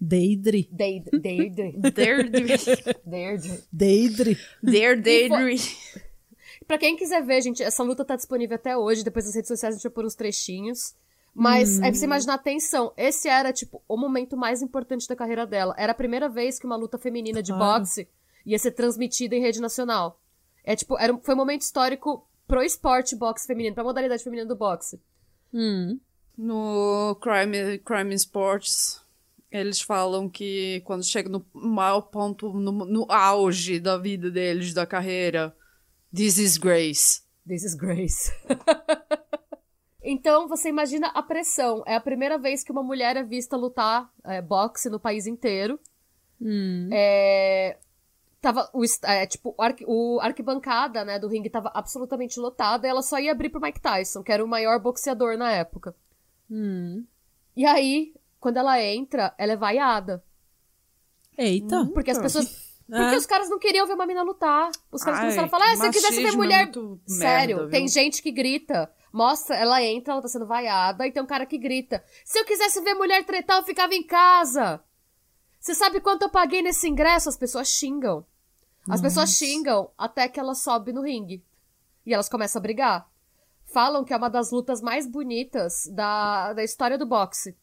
Deidre. Deidre. Deidre. Deidre. Deidre. Deidre. Deidre. Pra quem quiser ver, gente, essa luta tá disponível até hoje. Depois nas redes sociais a gente vai pôr uns trechinhos. Mas hum. é pra você imaginar, atenção, esse era, tipo, o momento mais importante da carreira dela. Era a primeira vez que uma luta feminina de boxe ia ser transmitida em rede nacional. É, tipo, era, foi um momento histórico pro esporte boxe feminino, pra modalidade feminina do boxe. Hum. No Crime, Crime Sports, eles falam que quando chega no maior ponto, no, no auge da vida deles, da carreira, This is Grace. This is Grace. então, você imagina a pressão. É a primeira vez que uma mulher é vista lutar é, boxe no país inteiro. Hum. É, tava o, é, tipo, o, arqu, o arquibancada, né, do ringue tava absolutamente lotada e ela só ia abrir pro Mike Tyson, que era o maior boxeador na época. Hum. E aí, quando ela entra, ela é vaiada. Eita. Porque as pessoas porque é. os caras não queriam ver uma mina lutar. Os caras Ai, começaram a falar, ah, se eu quisesse ver mulher. É Sério, merda, tem gente que grita. Mostra, ela entra, ela tá sendo vaiada, e tem um cara que grita: Se eu quisesse ver mulher tretar, eu ficava em casa. Você sabe quanto eu paguei nesse ingresso? As pessoas xingam. As Nossa. pessoas xingam até que ela sobe no ringue. E elas começam a brigar. Falam que é uma das lutas mais bonitas da, da história do boxe.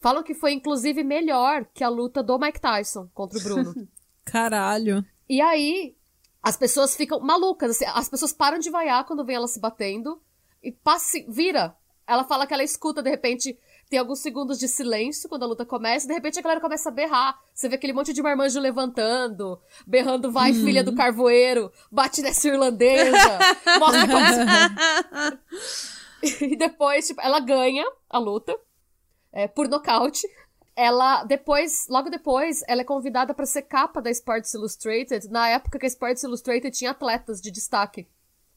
Falam que foi, inclusive, melhor que a luta do Mike Tyson contra o Bruno. Caralho. E aí, as pessoas ficam malucas. Assim, as pessoas param de vaiar quando vem ela se batendo. E passa, vira. Ela fala que ela escuta, de repente, tem alguns segundos de silêncio quando a luta começa, e de repente a galera começa a berrar. Você vê aquele monte de marmanjo levantando, berrando, vai, uhum. filha do carvoeiro, bate nessa irlandesa, mostra como... e depois, tipo, ela ganha a luta, é, por nocaute ela depois, logo depois, ela é convidada para ser capa da Sports Illustrated, na época que a Sports Illustrated tinha atletas de destaque.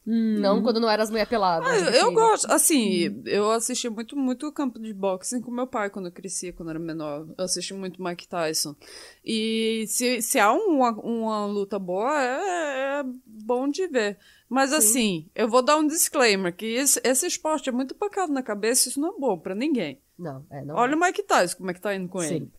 Hum. Não quando não era as mulheres peladas. Ah, eu gosto, assim, hum. eu assisti muito, muito campo de boxing com meu pai quando eu crescia, quando eu era menor. Eu assisti muito Mike Tyson. E se, se há uma, uma luta boa, é, é bom de ver. Mas Sim. assim, eu vou dar um disclaimer, que esse, esse esporte é muito pacado na cabeça, isso não é bom para ninguém. Não, é, não Olha é. o Mike Tyson, como é que tá indo com Sim. ele.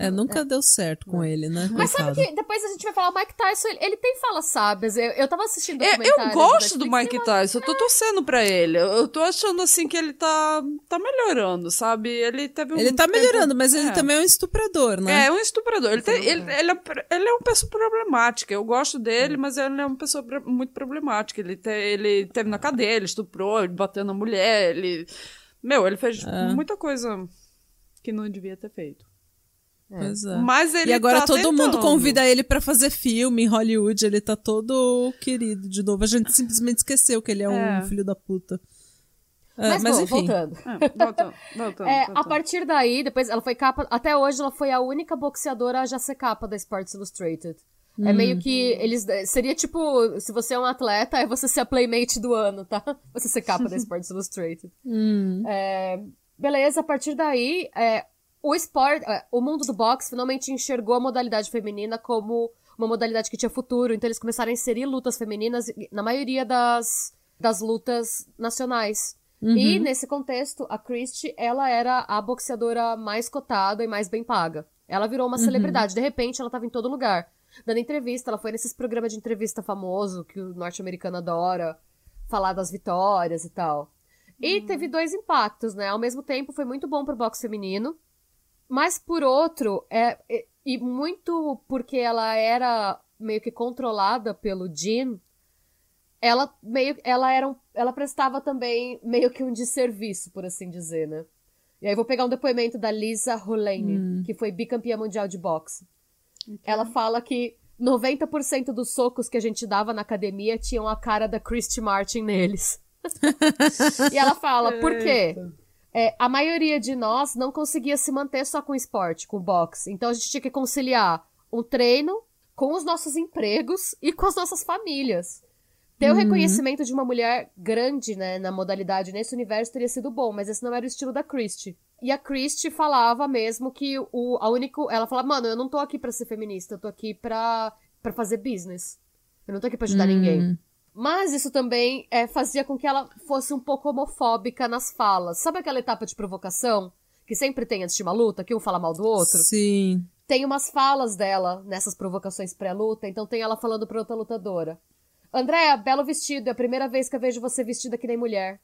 É, nunca é. deu certo com ele, né? Mas Coitado. sabe que depois a gente vai falar, o Mike Tyson, ele, ele tem falas sábias. Eu, eu tava assistindo eu, eu gosto do Mike Tyson, eu tô torcendo pra ele. Eu tô achando, assim, que ele tá, tá melhorando, sabe? Ele teve um Ele tá tempo... melhorando, mas ele é. também é um estuprador, né? É, é um estuprador. Ele, tem, ele, ele, é, ele é uma pessoa problemática. Eu gosto dele, mas ele é uma pessoa muito problemática. Ele, te, ele teve na cadeia, ele estuprou, ele bateu na mulher, ele... Meu, ele fez é. muita coisa que não devia ter feito. É. Pois é. Mas ele e agora tá todo tentando. mundo convida ele para fazer filme em Hollywood. Ele tá todo querido de novo. A gente simplesmente esqueceu que ele é, é. um filho da puta. É, mas, mas bom, enfim. voltando. É, voltando, voltando, é, voltando. A partir daí, depois ela foi capa. Até hoje ela foi a única boxeadora a já ser capa da Sports Illustrated. Hum. É meio que eles. Seria tipo, se você é um atleta, é você ser a playmate do ano, tá? Você ser capa da Sports Illustrated. Hum. É, beleza, a partir daí, é, o esporte, é, o mundo do boxe finalmente enxergou a modalidade feminina como uma modalidade que tinha futuro, então eles começaram a inserir lutas femininas na maioria das das lutas nacionais. Uhum. E nesse contexto, a Christie, ela era a boxeadora mais cotada e mais bem paga. Ela virou uma uhum. celebridade. De repente, ela estava em todo lugar. Dando entrevista, ela foi nesses programas de entrevista famoso que o norte-americano adora, falar das vitórias e tal. E uhum. teve dois impactos, né? Ao mesmo tempo, foi muito bom pro boxe feminino. Mas, por outro, é, é e muito porque ela era meio que controlada pelo Jean, ela meio ela era um, ela prestava também meio que um desserviço, por assim dizer, né? E aí vou pegar um depoimento da Lisa Rolane, hum. que foi bicampeã mundial de boxe. Ela fala que 90% dos socos que a gente dava na academia tinham a cara da Christy Martin neles. e ela fala, por quê? É, a maioria de nós não conseguia se manter só com esporte, com boxe. Então a gente tinha que conciliar um treino com os nossos empregos e com as nossas famílias. Ter uhum. o reconhecimento de uma mulher grande, né, na modalidade nesse universo teria sido bom, mas esse não era o estilo da Christie. E a Christie falava mesmo que o a único, ela falava, mano, eu não tô aqui para ser feminista, eu tô aqui pra, pra fazer business. Eu não tô aqui pra ajudar uhum. ninguém. Mas isso também é, fazia com que ela fosse um pouco homofóbica nas falas. Sabe aquela etapa de provocação? Que sempre tem antes de uma luta, que um fala mal do outro? Sim. Tem umas falas dela nessas provocações pré-luta, então tem ela falando pra outra lutadora. Andréa, belo vestido, é a primeira vez que eu vejo você vestida que nem mulher.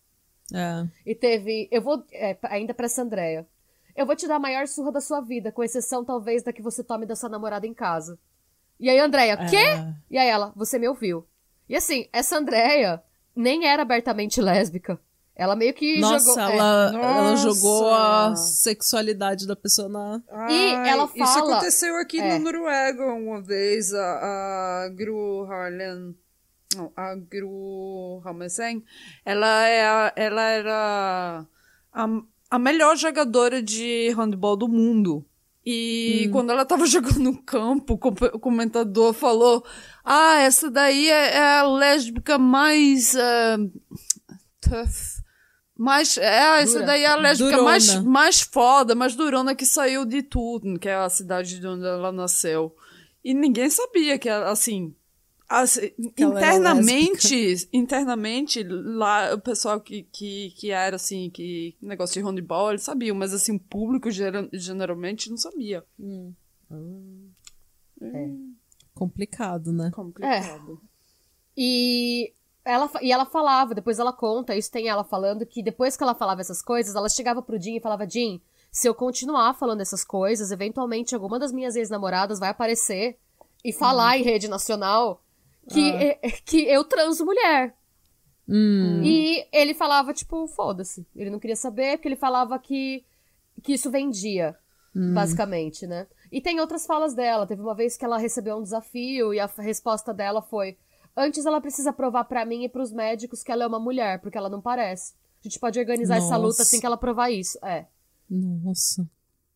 É. E teve. Eu vou. É, ainda pra essa Andréia. Eu vou te dar a maior surra da sua vida, com exceção talvez da que você tome da sua namorada em casa. E aí, Andréia, é. quê? E aí ela, você me ouviu. E assim, essa Andréia nem era abertamente lésbica. Ela meio que Nossa, jogou. Ela, é. ela jogou a sexualidade da pessoa na. Ai, e ela fala. Isso aconteceu aqui é. no Noruega uma vez. A, a Gru Harlan. A Gru Hammersen. Ela, é, ela era a, a melhor jogadora de handball do mundo. E hum. quando ela tava jogando no campo, o comentador falou: Ah, essa daí é, é a lésbica mais. Uh, tough. Mais, é, essa daí é a lésbica mais, mais foda, mais durona que saiu de tudo, que é a cidade de onde ela nasceu. E ninguém sabia que, assim, Assim, internamente, internamente, lá, o pessoal que, que, que era, assim, que negócio de handball, eles sabiam, mas, assim, o público geralmente não sabia. Hum. Hum. É. Complicado, né? Complicado. É. E ela, e ela falava, depois ela conta, isso tem ela falando, que depois que ela falava essas coisas, ela chegava pro Jim e falava, Jim, se eu continuar falando essas coisas, eventualmente alguma das minhas ex-namoradas vai aparecer e falar hum. em rede nacional que, ah. É, que eu transo mulher. Hum. E ele falava, tipo, foda-se. Ele não queria saber, porque ele falava que, que isso vendia, hum. basicamente, né? E tem outras falas dela. Teve uma vez que ela recebeu um desafio e a resposta dela foi: Antes ela precisa provar para mim e pros médicos que ela é uma mulher, porque ela não parece. A gente pode organizar Nossa. essa luta assim que ela provar isso. É. Nossa.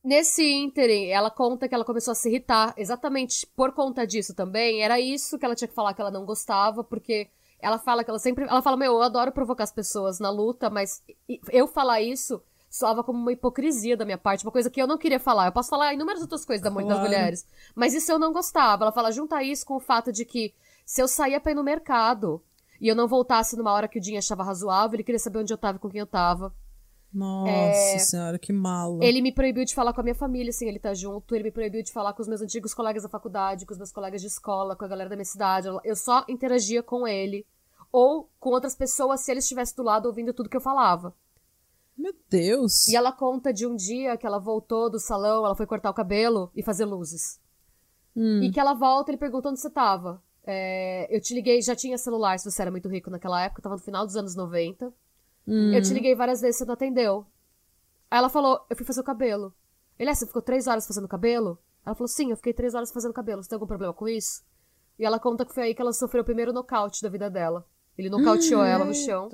Nesse ínterim, ela conta que ela começou a se irritar exatamente por conta disso também. Era isso que ela tinha que falar que ela não gostava, porque ela fala que ela sempre. Ela fala, meu, eu adoro provocar as pessoas na luta, mas eu falar isso soava como uma hipocrisia da minha parte, uma coisa que eu não queria falar. Eu posso falar inúmeras outras coisas da, claro. das mulheres, mas isso eu não gostava. Ela fala, junta isso com o fato de que se eu saía pra ir no mercado e eu não voltasse numa hora que o Dinho achava razoável, ele queria saber onde eu tava e com quem eu tava. Nossa é... senhora, que malo. Ele me proibiu de falar com a minha família, assim, ele tá junto. Ele me proibiu de falar com os meus antigos colegas da faculdade, com os meus colegas de escola, com a galera da minha cidade. Eu só interagia com ele. Ou com outras pessoas se ele estivesse do lado ouvindo tudo que eu falava. Meu Deus! E ela conta de um dia que ela voltou do salão, ela foi cortar o cabelo e fazer luzes. Hum. E que ela volta, ele perguntou onde você tava. É, eu te liguei, já tinha celular se você era muito rico naquela época, tava no final dos anos 90. Hum. Eu te liguei várias vezes, você não atendeu. Aí ela falou, eu fui fazer o cabelo. Ele, é, você ficou três horas fazendo cabelo? Ela falou, sim, eu fiquei três horas fazendo cabelo. Você tem algum problema com isso? E ela conta que foi aí que ela sofreu o primeiro nocaute da vida dela. Ele nocauteou hum, ela no chão.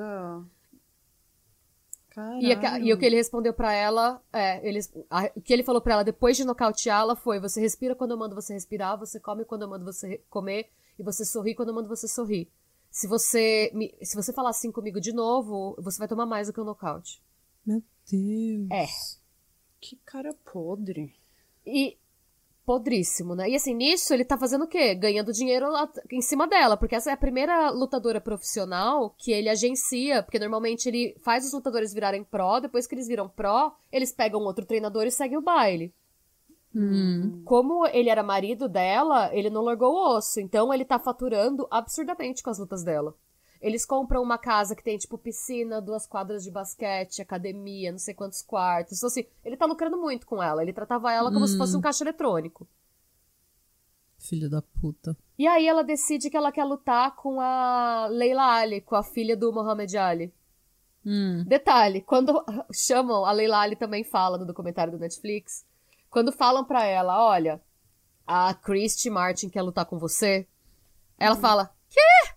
E, a, e, o que ele respondeu para ela, é, ele, a, o que ele falou para ela depois de nocauteá-la foi: você respira quando eu mando você respirar, você come quando eu mando você comer, e você sorri quando eu mando você sorrir. Se você, me, se você falar assim comigo de novo, você vai tomar mais do que um nocaute. Meu Deus. É. Que cara podre. E podríssimo, né? E assim, nisso ele tá fazendo o quê? Ganhando dinheiro em cima dela, porque essa é a primeira lutadora profissional que ele agencia, porque normalmente ele faz os lutadores virarem pró, depois que eles viram pró, eles pegam outro treinador e seguem o baile. Hum. Como ele era marido dela, ele não largou o osso, então ele tá faturando absurdamente com as lutas dela. Eles compram uma casa que tem, tipo, piscina, duas quadras de basquete, academia, não sei quantos quartos. Então, assim, ele tá lucrando muito com ela. Ele tratava ela como hum. se fosse um caixa eletrônico. Filho da puta. E aí ela decide que ela quer lutar com a Leila Ali, com a filha do Muhammad Ali. Hum. Detalhe, quando chamam, a Leila Ali também fala no documentário do Netflix, quando falam pra ela, olha, a Christy Martin quer lutar com você, ela hum. fala, quê?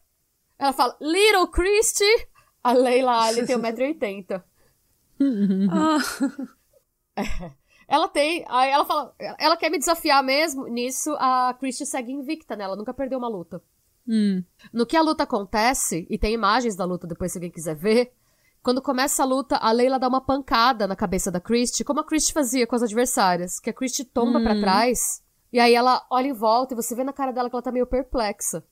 Ela fala, Little Christy. A Leila Ali tem 1,80m. ah. Ela tem. Aí ela fala. Ela quer me desafiar mesmo. Nisso, a Christy segue invicta, né? Ela nunca perdeu uma luta. Hum. No que a luta acontece, e tem imagens da luta depois se alguém quiser ver. Quando começa a luta, a Leila dá uma pancada na cabeça da Christy, como a Christy fazia com as adversárias. Que a Christy tomba hum. para trás. E aí ela olha em volta e você vê na cara dela que ela tá meio perplexa.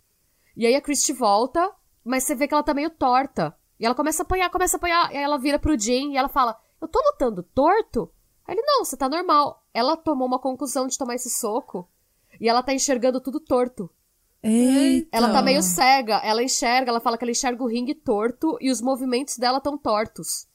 E aí a Christy volta, mas você vê que ela tá meio torta. E ela começa a apanhar, começa a apanhar. E aí ela vira pro Jim e ela fala: Eu tô lutando torto? Aí ele: Não, você tá normal. Ela tomou uma conclusão de tomar esse soco. E ela tá enxergando tudo torto. Eita. Ela tá meio cega. Ela enxerga, ela fala que ela enxerga o ringue torto e os movimentos dela tão tortos.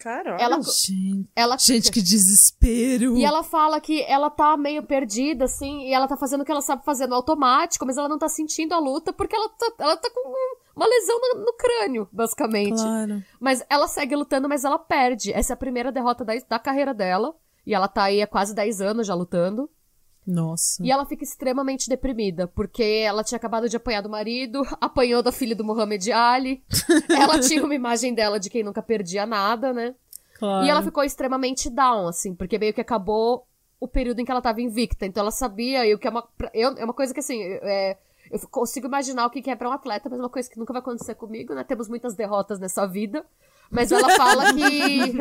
Caralho. Ela, gente, ela, gente, que desespero. E ela fala que ela tá meio perdida, assim, e ela tá fazendo o que ela sabe fazer no automático, mas ela não tá sentindo a luta porque ela tá, ela tá com uma lesão no, no crânio, basicamente. Claro. Mas ela segue lutando, mas ela perde. Essa é a primeira derrota da, da carreira dela. E ela tá aí há quase 10 anos já lutando. Nossa. E ela fica extremamente deprimida, porque ela tinha acabado de apanhar do marido, apanhou da filha do Muhammad Ali. ela tinha uma imagem dela de quem nunca perdia nada, né? Claro. E ela ficou extremamente down, assim, porque meio que acabou o período em que ela tava invicta. Então ela sabia, e o que é uma, eu, é uma coisa que, assim, é, eu consigo imaginar o que é pra um atleta, mas é uma coisa que nunca vai acontecer comigo, né? Temos muitas derrotas nessa vida. Mas ela fala que.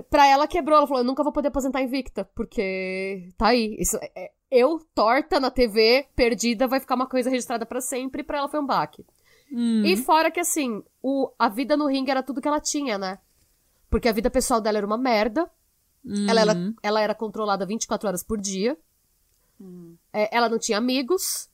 pra ela quebrou. Ela falou: eu nunca vou poder aposentar invicta, porque tá aí. Isso, é, é eu, torta na TV, perdida, vai ficar uma coisa registrada para sempre. E pra ela foi um baque. Hum. E fora que, assim, o, a vida no ringue era tudo que ela tinha, né? Porque a vida pessoal dela era uma merda. Hum. Ela, ela, ela, era controlada 24 horas por dia. Hum. É, ela não tinha amigos.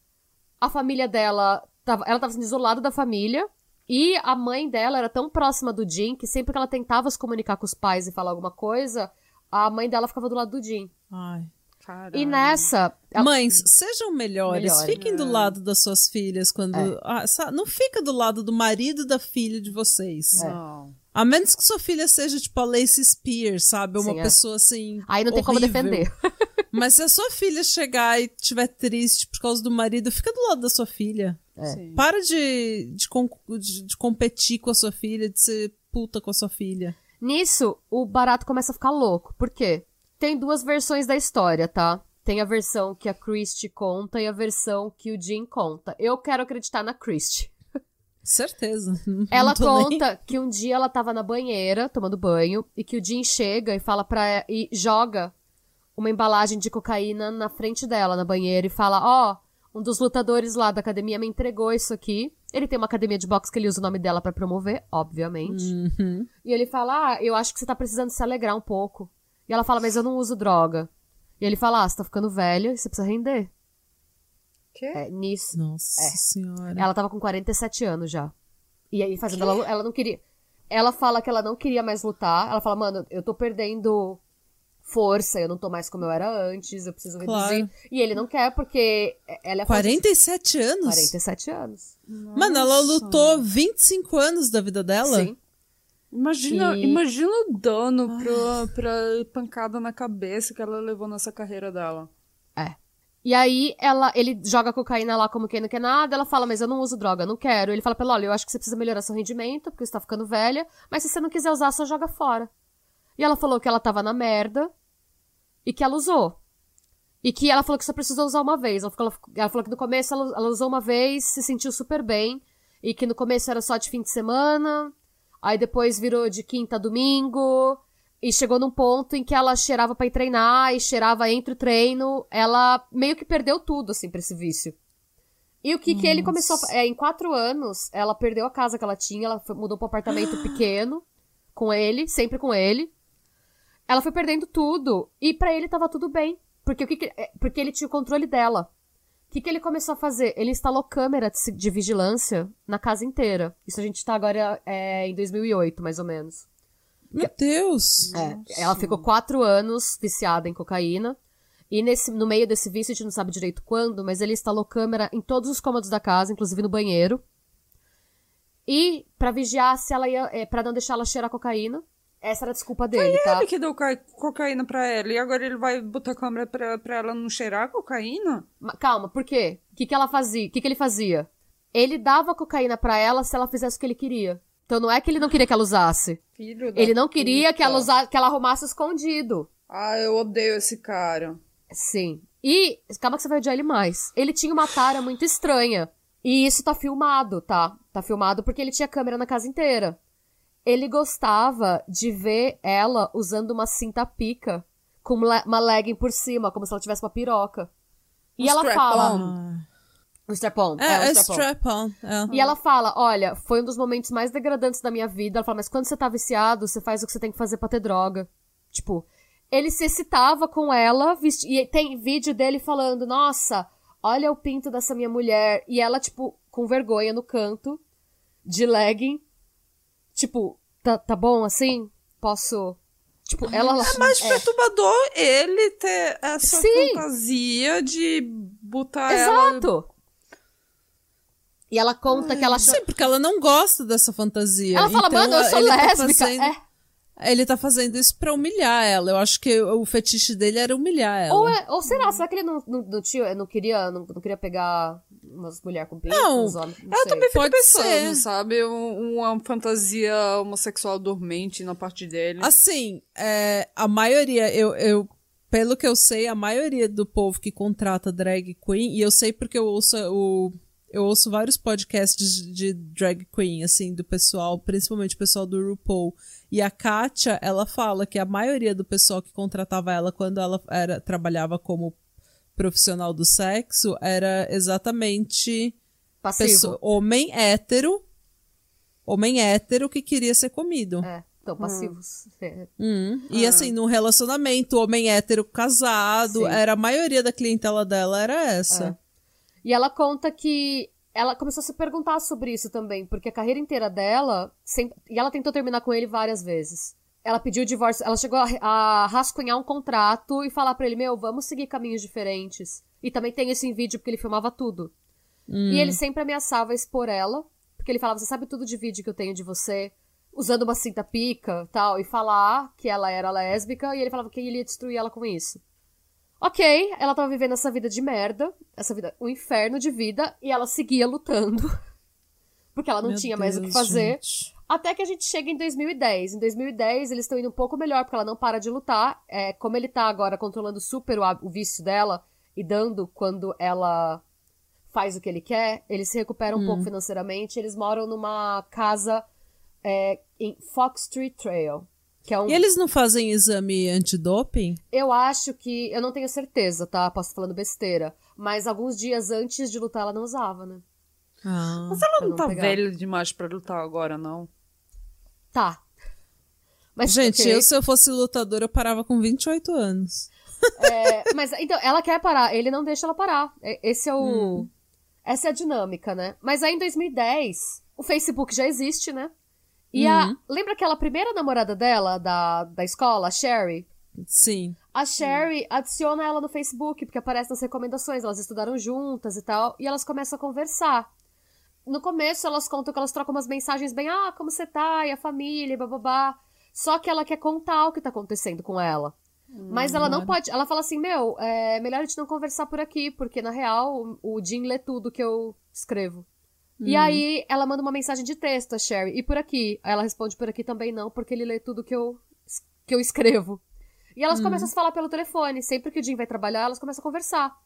A família dela. Tava, ela tava sendo isolada da família. E a mãe dela era tão próxima do Jim que sempre que ela tentava se comunicar com os pais e falar alguma coisa, a mãe dela ficava do lado do Jim. Ai. Caralho. E nessa. Mães, sejam melhores. Melhores. Fiquem do É. lado das suas filhas quando. É. Ah, não fica do lado do marido da filha de vocês. Não. A menos que sua filha seja tipo a Lacey Spears, sabe? Uma Sim, é. pessoa assim. Aí não tem como horrível. defender. Mas se a sua filha chegar e estiver triste por causa do marido, fica do lado da sua filha. É. Para de, de, de- de competir com a sua filha, de ser puta com a sua filha. Nisso, o barato começa a ficar louco. Por quê? Tem duas versões da história, tá? Tem a versão que a Christie conta e a versão que o Jim conta. Eu quero acreditar na Christie. Certeza. Não Ela tô nem- conta que um dia ela tava na banheira, tomando banho, e que o Jim chega e fala pra e joga uma embalagem de cocaína na frente dela, na banheira, e fala: Ó, um dos lutadores lá da academia me entregou isso aqui. Ele tem uma academia de boxe que ele usa o nome dela pra promover, obviamente. Uhum. E ele fala: Ah, eu acho que você tá precisando se alegrar um pouco. E ela fala: Mas eu não uso droga. E ele fala: Ah, você tá ficando velho e você precisa render. Quê? É, nisso. Nossa É. senhora. Ela tava com 47 anos já. E aí, fazendo ela, ela não queria. Ela fala que ela não queria mais lutar. Ela fala, mano, eu tô perdendo força, eu não tô mais como eu era antes, eu preciso Claro. reduzir. E ele não quer, porque ela é 47 anos? 47 anos. Mano, ela Nossa. lutou 25 anos da vida dela? Sim. Imagina, E- imagina o dano pra, pra pancada na cabeça que ela levou nessa carreira dela. E aí ela, ele joga cocaína lá como quem não quer nada, ela fala, mas eu não uso droga, não quero. Ele fala pra ela, olha, eu acho que você precisa melhorar seu rendimento, porque você tá ficando velha, mas se você não quiser usar, só joga fora. E ela falou que ela tava na merda e que ela usou. E que ela falou que só precisou usar uma vez. Ela falou, ela falou que no começo ela, ela usou uma vez, se sentiu super bem, e que no começo era só de fim de semana, aí depois virou de quinta a domingo, E chegou num ponto em que ela cheirava para ir treinar e cheirava entre o treino. Ela meio que perdeu tudo, assim, pra esse vício. E o que, que ele começou a, é, Em quatro anos, ela perdeu a casa que ela tinha, ela mudou pra um apartamento pequeno com ele, sempre com ele. Ela foi perdendo tudo. E para ele tava tudo bem. Porque, o que, que é, porque ele tinha o controle dela. O que, que ele começou a fazer? Ele instalou câmera de, de vigilância na casa inteira. Isso a gente tá agora é, em 2008, mais ou menos. Meu Deus! É, ela ficou quatro anos viciada em cocaína. E nesse, no meio desse vício, a gente não sabe direito quando, mas ele instalou câmera em todos os cômodos da casa, inclusive no banheiro. E para vigiar se ela ia. É, para não deixar ela cheirar cocaína. Essa era a desculpa dele, Foi tá? ele que deu cocaína pra ela. E agora ele vai botar câmera pra, pra ela não cheirar cocaína? Calma, por quê? O que, que ela fazia? O que, que ele fazia? Ele dava cocaína pra ela se ela fizesse o que ele queria. Então não é que ele não queria que ela usasse. Filho ele não queria que ela, usasse, que ela arrumasse escondido. Ah, eu odeio esse cara. Sim. E, calma que você vai odiar ele mais. Ele tinha uma tara muito estranha. E isso tá filmado, tá? Tá filmado porque ele tinha câmera na casa inteira. Ele gostava de ver ela usando uma cinta pica com uma legging por cima, como se ela tivesse uma piroca. E um ela fala. O strap-on. É, é, o strap-on. É. E ela fala, olha, foi um dos momentos mais degradantes da minha vida. Ela fala, mas quando você tá viciado, você faz o que você tem que fazer pra ter droga. Tipo, ele se excitava com ela, vesti... e tem vídeo dele falando, nossa, olha o pinto dessa minha mulher. E ela, tipo, com vergonha no canto, de legging, tipo, tá, tá bom assim? Posso. Tipo, ela. É mais é. perturbador ele ter essa Sim. fantasia de botar Exato. ela. E ela conta Ai, que ela. Sim, porque ela não gosta dessa fantasia. Ela fala, então, mano, eu sou tá lésbica. Tá fazendo... é. Ele tá fazendo isso pra humilhar ela. Eu acho que o fetiche dele era humilhar ela. Ou, é, ou será? Será que ele não, não, não, tinha, não queria, não, não queria pegar umas mulheres com pinto? Não, uns homens, não ela também fica pensando, ser. sabe? uma fantasia homossexual dormente na parte dele. Assim, é, a maioria, eu, eu, pelo que eu sei, a maioria do povo que contrata drag queen, e eu sei porque eu ouço o eu ouço vários podcasts de drag queen, assim, do pessoal, principalmente o pessoal do RuPaul. E a Katia, ela fala que a maioria do pessoal que contratava ela quando ela era, trabalhava como profissional do sexo era exatamente Passivo. homem hétero, homem hétero que queria ser comido. É. Então, passivos. Hum. Hum. E ah. assim, num relacionamento, homem hétero casado, Sim. era a maioria da clientela dela era essa. É. E ela conta que ela começou a se perguntar sobre isso também, porque a carreira inteira dela, sempre, e ela tentou terminar com ele várias vezes. Ela pediu o divórcio, ela chegou a, a rascunhar um contrato e falar para ele: Meu, vamos seguir caminhos diferentes. E também tem isso em vídeo, porque ele filmava tudo. Hum. E ele sempre ameaçava expor ela, porque ele falava: Você sabe tudo de vídeo que eu tenho de você? Usando uma cinta pica tal, e falar que ela era lésbica, e ele falava que ele ia destruir ela com isso. Ok, ela tava vivendo essa vida de merda, essa vida, um inferno de vida, e ela seguia lutando. Porque ela não Meu tinha Deus, mais o que fazer. Gente. Até que a gente chega em 2010. Em 2010, eles estão indo um pouco melhor, porque ela não para de lutar. É, como ele tá agora controlando super o, o vício dela e dando quando ela faz o que ele quer, eles se recuperam hum. um pouco financeiramente. Eles moram numa casa é, em Fox Street Trail. É um... E eles não fazem exame antidoping? Eu acho que. Eu não tenho certeza, tá? Posso estar falando besteira. Mas alguns dias antes de lutar ela não usava, né? Ah, Mas ela não, não tá pegar. velha demais para lutar agora, não? Tá. Mas, Gente, okay. eu se eu fosse lutadora, eu parava com 28 anos. É, mas então, ela quer parar, ele não deixa ela parar. Esse é o. Hum. Essa é a dinâmica, né? Mas aí em 2010, o Facebook já existe, né? E uhum. a. Lembra aquela primeira namorada dela, da, da escola, a Sherry? Sim. A Sherry uhum. adiciona ela no Facebook, porque aparece nas recomendações. Elas estudaram juntas e tal. E elas começam a conversar. No começo, elas contam que elas trocam umas mensagens bem, ah, como você tá? E a família, bababá. Só que ela quer contar o que tá acontecendo com ela. Mas ela não uhum. pode. Ela fala assim: Meu, é melhor a gente não conversar por aqui, porque na real o Jim lê tudo que eu escrevo. E uhum. aí ela manda uma mensagem de texto a Sherry. E por aqui? Aí ela responde por aqui também não, porque ele lê tudo que eu, que eu escrevo. E elas uhum. começam a falar pelo telefone. Sempre que o Jim vai trabalhar, elas começam a conversar.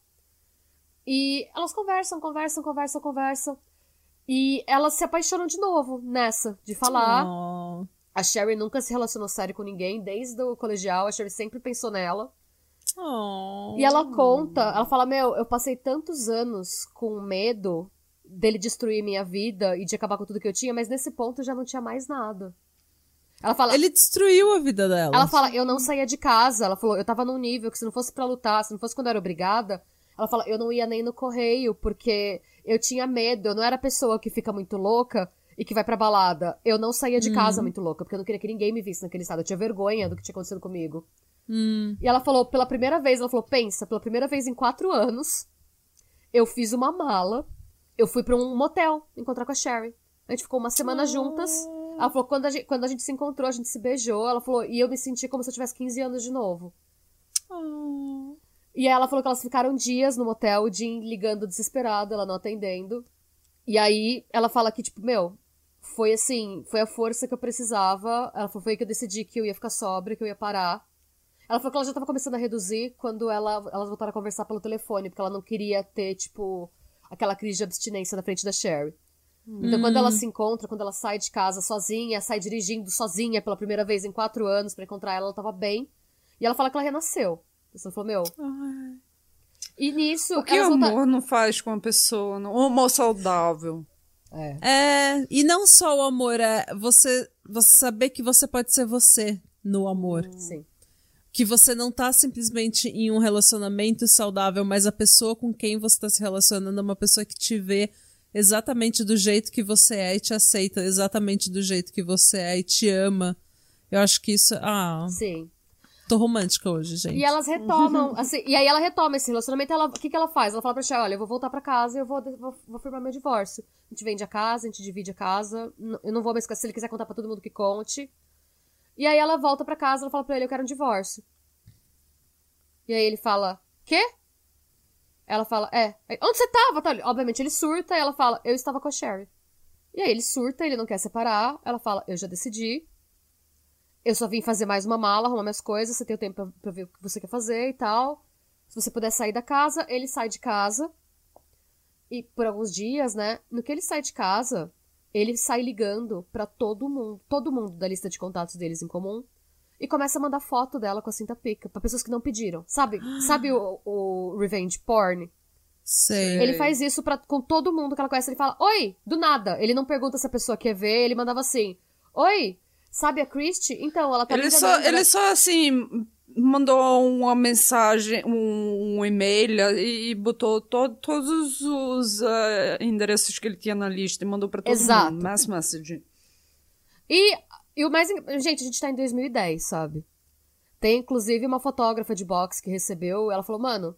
E elas conversam, conversam, conversam, conversam. E elas se apaixonam de novo nessa, de falar. Oh. A Sherry nunca se relacionou sério com ninguém, desde o colegial, a Sherry sempre pensou nela. Oh. E ela conta, ela fala: Meu, eu passei tantos anos com medo dele destruir minha vida e de acabar com tudo que eu tinha, mas nesse ponto já não tinha mais nada. Ela fala. Ele destruiu a vida dela. Ela fala: Eu não saía de casa. Ela falou: Eu tava num nível que se não fosse para lutar, se não fosse quando eu era obrigada. Ela fala: Eu não ia nem no correio, porque eu tinha medo. Eu não era a pessoa que fica muito louca e que vai pra balada. Eu não saía de casa hum. muito louca, porque eu não queria que ninguém me visse naquele estado. Eu tinha vergonha do que tinha acontecido comigo. Hum. E ela falou, pela primeira vez, ela falou, pensa, pela primeira vez em quatro anos, eu fiz uma mala, eu fui para um motel encontrar com a Sherry. A gente ficou uma semana oh. juntas. Ela falou, quando a, gente, quando a gente se encontrou, a gente se beijou. Ela falou, e eu me senti como se eu tivesse 15 anos de novo. Oh. E aí ela falou que elas ficaram dias no motel, o Jim ligando desesperado, ela não atendendo. E aí ela fala que, tipo, meu, foi assim, foi a força que eu precisava. Ela falou, foi aí que eu decidi que eu ia ficar sóbria, que eu ia parar. Ela falou que ela já tava começando a reduzir quando ela, elas voltaram a conversar pelo telefone, porque ela não queria ter, tipo, aquela crise de abstinência na frente da Sherry. Então, hum. quando ela se encontra, quando ela sai de casa sozinha, sai dirigindo sozinha pela primeira vez em quatro anos para encontrar ela, ela tava bem. E ela fala que ela renasceu. Ela falou, meu. Ai. E nisso. O que o amor não faz com a pessoa? Não? O amor saudável. É. é. E não só o amor, é você, você saber que você pode ser você no amor. Sim que você não tá simplesmente em um relacionamento saudável, mas a pessoa com quem você está se relacionando é uma pessoa que te vê exatamente do jeito que você é e te aceita exatamente do jeito que você é e te ama. Eu acho que isso. Ah. Sim. Tô romântica hoje, gente. E elas retomam, assim, e aí ela retoma esse relacionamento, ela, o que, que ela faz? Ela fala pra Cher, olha, eu vou voltar pra casa e eu vou, vou, vou firmar meu divórcio. A gente vende a casa, a gente divide a casa, eu não vou mais, se ele quiser contar pra todo mundo que conte, e aí ela volta para casa, ela fala pra ele, eu quero um divórcio. E aí ele fala, quê? Ela fala, é. Onde você tava? Tá, obviamente ele surta e ela fala, eu estava com a Sherry. E aí ele surta, ele não quer separar. Ela fala, eu já decidi. Eu só vim fazer mais uma mala, arrumar minhas coisas. Você tem o tempo pra, pra ver o que você quer fazer e tal. Se você puder sair da casa, ele sai de casa. E por alguns dias, né? No que ele sai de casa, ele sai ligando para todo mundo, todo mundo da lista de contatos deles em comum, e começa a mandar foto dela com a cinta pica para pessoas que não pediram. Sabe? Sabe o, o revenge porn? Sei. Ele faz isso pra, com todo mundo que ela conhece. Ele fala, oi, do nada. Ele não pergunta se a pessoa quer ver, ele mandava assim, oi, sabe a Christie? Então, ela tá Ele só, ele só assim, mandou uma mensagem, um, um e-mail e, botou to, todos os uh, endereços que ele tinha na lista e mandou para todo Exato. mundo. Mass message. E, e o mais. Gente, a gente tá em 2010, sabe? Tem inclusive uma fotógrafa de boxe que recebeu. Ela falou, mano,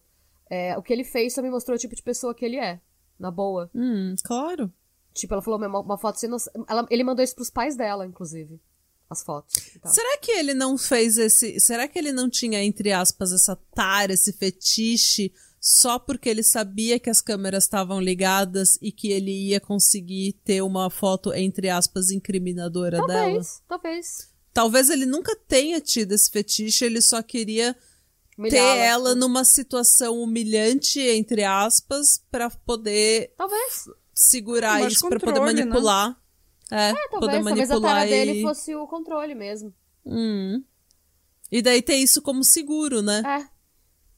é, o que ele fez só me mostrou o tipo de pessoa que ele é. Na boa. Hum, claro. Tipo, ela falou, uma, uma foto sem noção. Ela, ele mandou isso pros pais dela, inclusive as fotos. Será que ele não fez esse. Será que ele não tinha, entre aspas, essa tara, esse fetiche, só porque ele sabia que as câmeras estavam ligadas e que ele ia conseguir ter uma foto, entre aspas, incriminadora talvez, dela? Talvez, talvez. Talvez ele nunca tenha tido esse fetiche, ele só queria ter ela numa situação humilhante, entre aspas, para poder. Talvez. Segurar isso, para poder né? manipular. Né? É, é talvez, talvez a tara e... dele fosse o controle mesmo. Hum. E daí ter isso como seguro, né? É.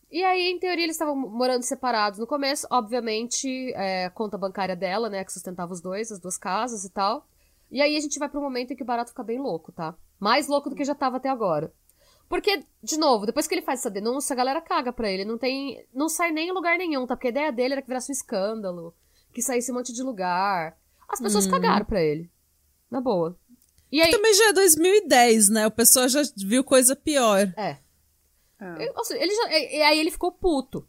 E aí, em teoria, eles estavam morando separados no começo. Obviamente, é, a conta bancária dela, né, que sustentava os dois, as duas casas e tal. E aí a gente vai pro momento em que o barato fica bem louco, tá? Mais louco do que já tava até agora. Porque, de novo, depois que ele faz essa denúncia, a galera caga pra ele. Não tem. Não sai nem em lugar nenhum, tá? Porque a ideia dele era que virasse um escândalo, que saísse um monte de lugar. As pessoas hum. cagaram pra ele. Na boa. E aí... Também já é 2010, né? O pessoal já viu coisa pior. É. é. Ele já, e aí ele ficou puto.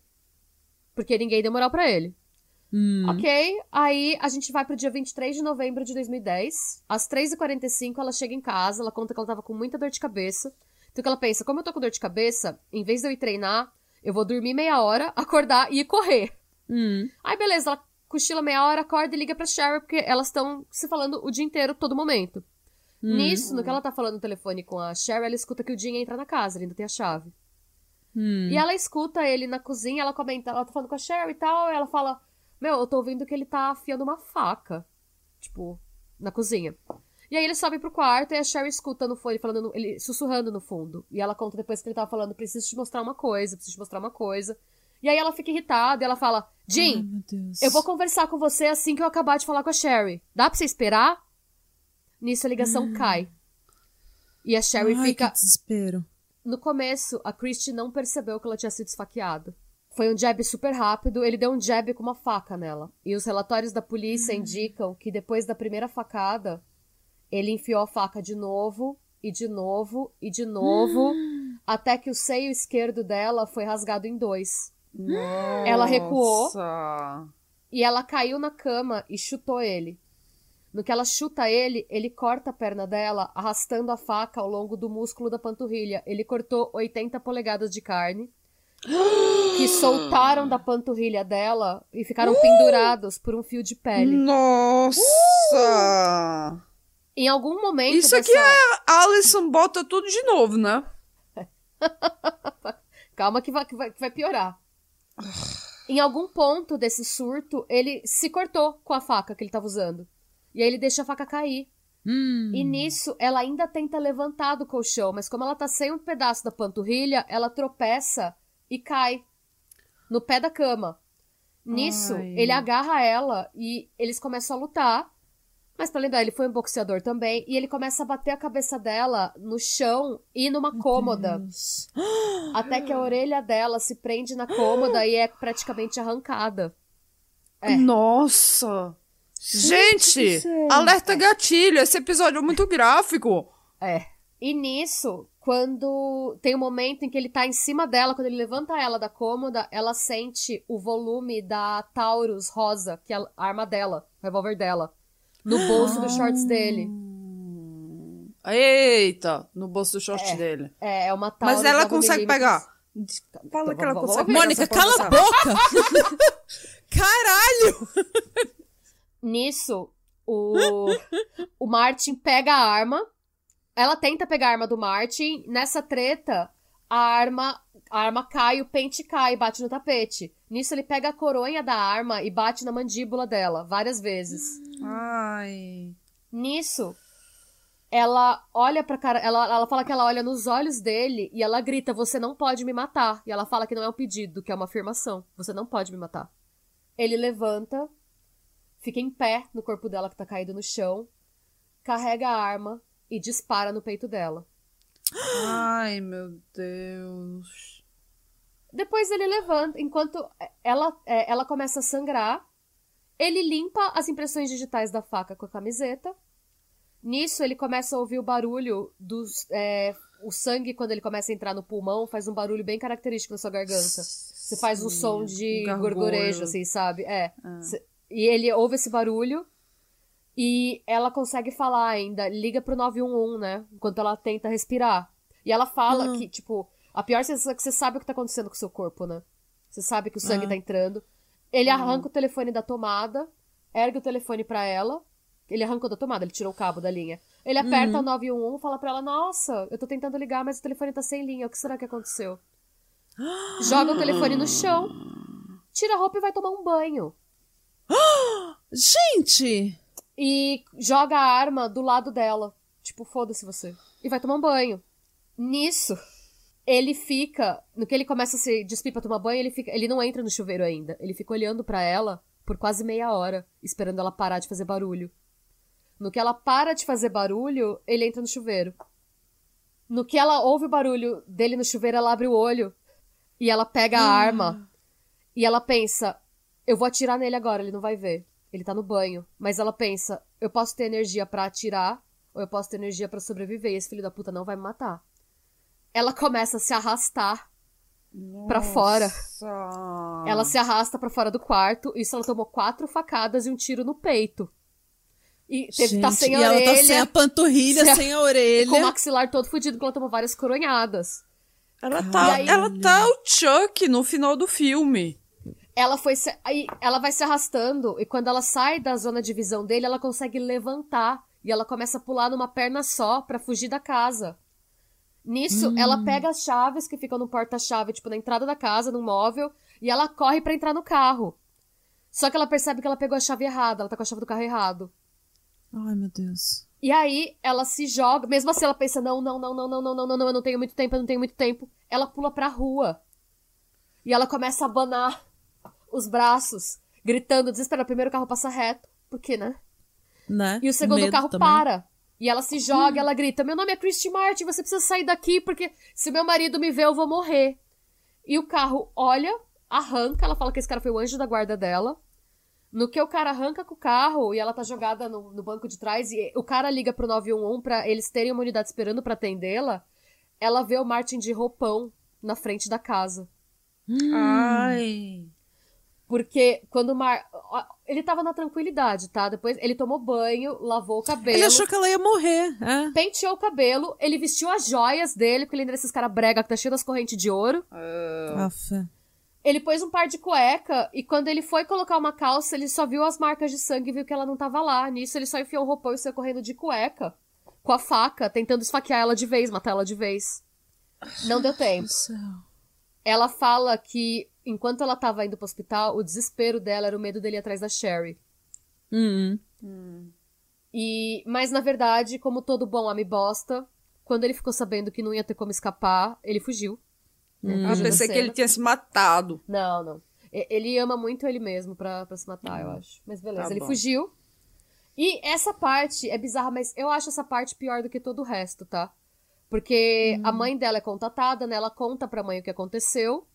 Porque ninguém deu moral pra ele. Hum. Ok, aí a gente vai pro dia 23 de novembro de 2010. Às 3h45 ela chega em casa, ela conta que ela tava com muita dor de cabeça. Então que ela pensa, como eu tô com dor de cabeça, em vez de eu ir treinar, eu vou dormir meia hora, acordar e ir correr. Hum. Aí beleza, ela cochila meia hora, acorda e liga pra Cheryl, porque elas estão se falando o dia inteiro, todo momento. Hum. Nisso, no que ela tá falando no telefone com a Cheryl, ela escuta que o Jim entra na casa, ele ainda tem a chave. Hum. E ela escuta ele na cozinha, ela comenta, ela tá falando com a Cheryl e tal, e ela fala, meu, eu tô ouvindo que ele tá afiando uma faca. Tipo, na cozinha. E aí ele sobe pro quarto e a Sherry escuta no fone, falando, no, ele sussurrando no fundo. E ela conta depois que ele tava falando, preciso te mostrar uma coisa, preciso te mostrar uma coisa. E aí ela fica irritada e ela fala, Jim, eu vou conversar com você assim que eu acabar de falar com a Sherry. Dá pra você esperar? Nisso a ligação cai. E a Sherry Ai, fica... Que desespero. No começo, a Christie não percebeu que ela tinha sido esfaqueada. Foi um jab super rápido, ele deu um jab com uma faca nela. E os relatórios da polícia indicam que depois da primeira facada, ele enfiou a faca de novo, e de novo, e de novo, até que o seio esquerdo dela foi rasgado em dois. Nossa. Ela recuou. E ela caiu na cama e chutou ele. No que ela chuta ele, ele corta a perna dela, arrastando a faca ao longo do músculo da panturrilha. Ele cortou 80 polegadas de carne, que soltaram da panturrilha dela e ficaram pendurados por um fio de pele. Nossa! Em algum momento. Isso dessa... aqui é Alison bota tudo de novo, né? Calma que vai, que vai, que vai piorar. Em algum ponto desse surto, ele se cortou com a faca que ele tava usando. E aí ele deixa a faca cair. Hum. E nisso, ela ainda tenta levantar do colchão, mas como ela tá sem um pedaço da panturrilha, ela tropeça e cai no pé da cama. Nisso, Ai. ele agarra ela e eles começam a lutar. Mas pra lembrar, ele foi um boxeador também. E ele começa a bater a cabeça dela no chão e numa cômoda. Deus. Até que a orelha dela se prende na cômoda e é praticamente arrancada. É. Nossa! Gente, alerta gatilho, esse episódio é muito gráfico. É. E nisso, quando tem um momento em que ele tá em cima dela, quando ele levanta ela da cômoda, ela sente o volume da Taurus rosa, que é a arma dela, o revólver dela, no bolso dos shorts dele. Eita, no bolso do short É. dele. É, é uma Taurus. Mas ela 9 consegue pegar. Fala que ela vamos- consegue. Mônica, cala a boca! Caralho! Nisso, o, o Martin pega a arma. Ela tenta pegar a arma do Martin. Nessa treta, a arma, a arma cai, o pente cai e bate no tapete. Nisso, ele pega a coronha da arma e bate na mandíbula dela várias vezes. Ai. Nisso, ela olha pra cara. Ela, ela fala que ela olha nos olhos dele e ela grita: Você não pode me matar. E ela fala que não é um pedido, que é uma afirmação. Você não pode me matar. Ele levanta, fica em pé no corpo dela que tá caído no chão, carrega a arma e dispara no peito dela. Ai, meu Deus. Depois ele levanta, enquanto ela, é, ela começa a sangrar, ele limpa as impressões digitais da faca com a camiseta. Nisso, ele começa a ouvir o barulho dos. é, o sangue, quando ele começa a entrar no pulmão, faz um barulho bem característico na sua garganta. Você faz um som de gargulho. gorgorejo, assim, sabe? É. Cê- E ele ouve esse barulho e ela consegue falar ainda, liga pro 911, né? Enquanto ela tenta respirar. E ela fala que, tipo, a pior sensação é que você sabe o que tá acontecendo com o seu corpo, né? Você sabe que o sangue tá entrando. Ele arranca o telefone da tomada, ergue o telefone pra ela. Ele arrancou da tomada, ele tirou o cabo da linha. Ele aperta o 911 fala pra ela: Nossa, eu tô tentando ligar, mas o telefone tá sem linha. O que será que aconteceu? Joga o telefone no chão, tira a roupa e vai tomar um banho. Gente! E joga a arma do lado dela. Tipo, foda-se você. E vai tomar um banho. Nisso, ele fica. No que ele começa a se despir pra tomar banho, ele, fica, ele não entra no chuveiro ainda. Ele fica olhando pra ela por quase meia hora, esperando ela parar de fazer barulho. No que ela para de fazer barulho, ele entra no chuveiro. No que ela ouve o barulho dele no chuveiro, ela abre o olho e ela pega a arma e ela pensa: eu vou atirar nele agora, ele não vai ver. Ele tá no banho. Mas ela pensa: eu posso ter energia pra atirar ou eu posso ter energia pra sobreviver e esse filho da puta não vai me matar. Ela começa a se arrastar pra fora. Ela se arrasta pra fora do quarto. Isso ela tomou quatro facadas e um tiro no peito. E teve, tá Gente, sem a e ela orelha, tá sem a panturrilha, sem a- sem a com o orelha. maxilar todo fudido, porque ela tomou várias coronhadas. Ela tá, aí- ela tá o Chuck no final do filme. Ela foi se... aí ela vai se arrastando e quando ela sai da zona de visão dele, ela consegue levantar e ela começa a pular numa perna só pra fugir da casa. Nisso, ela pega as chaves que ficam no porta-chave, tipo na entrada da casa, no móvel, e ela corre pra entrar no carro. Só que ela percebe que ela pegou a chave errada, ela tá com a chave do carro errado. Ai, meu Deus. E aí ela se joga, mesmo assim ela pensa: não, não, não, não, não, não, não, não, não, eu não tenho muito tempo, eu não tenho muito tempo. Ela pula pra rua. E ela começa a abanar os braços, gritando, desesperada. Primeiro o carro passa reto, porque, né? Né? E o segundo carro também. para. E ela se joga, hum. ela grita: Meu nome é Christy Martin, você precisa sair daqui, porque se meu marido me ver, eu vou morrer. E o carro olha, arranca, ela fala que esse cara foi o anjo da guarda dela. No que o cara arranca com o carro e ela tá jogada no, no banco de trás e o cara liga pro 911 pra eles terem uma unidade esperando para atendê-la, ela vê o Martin de roupão na frente da casa. Hum. Ai. Porque quando o Mar. Ele tava na tranquilidade, tá? Depois ele tomou banho, lavou o cabelo. Ele achou que ela ia morrer. É. Penteou o cabelo, ele vestiu as joias dele, porque ele ainda é esses caras brega que tá cheio das correntes de ouro. Uh... Ele pôs um par de cueca e quando ele foi colocar uma calça, ele só viu as marcas de sangue e viu que ela não tava lá. Nisso, ele só enfiou o roupão e saiu correndo de cueca, com a faca, tentando esfaquear ela de vez, matar ela de vez. Não deu tempo. Ela fala que enquanto ela tava indo pro hospital, o desespero dela era o medo dele ir atrás da Sherry. Hum. hum. E, mas na verdade, como todo bom homem bosta, quando ele ficou sabendo que não ia ter como escapar, ele fugiu. Hum. Eu pensei que ele tinha se matado. Não, não. Ele ama muito ele mesmo pra, pra se matar, eu acho. Mas beleza, tá ele fugiu. E essa parte é bizarra, mas eu acho essa parte pior do que todo o resto, tá? Porque hum. a mãe dela é contatada, né? Ela conta pra mãe o que aconteceu.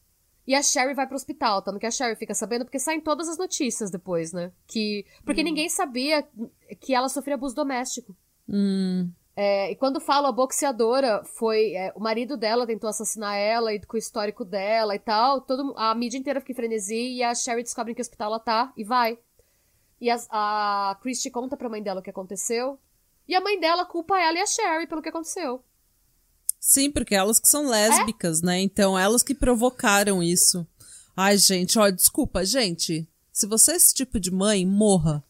E a Sherry vai pro hospital, tanto que a Sherry fica sabendo, porque saem todas as notícias depois, né? Que. Porque hum. ninguém sabia que ela sofria abuso doméstico. Hum. É, e quando falo a boxeadora, foi. É, o marido dela tentou assassinar ela e com o histórico dela e tal. Todo, a mídia inteira fica em frenesi e a Sherry descobre em que hospital ela tá e vai. E a, a Christy conta pra mãe dela o que aconteceu. E a mãe dela culpa ela e a Sherry pelo que aconteceu. Sim, porque elas que são lésbicas, é? né? Então elas que provocaram isso. Ai, gente, ó, desculpa, gente. Se você é esse tipo de mãe, morra.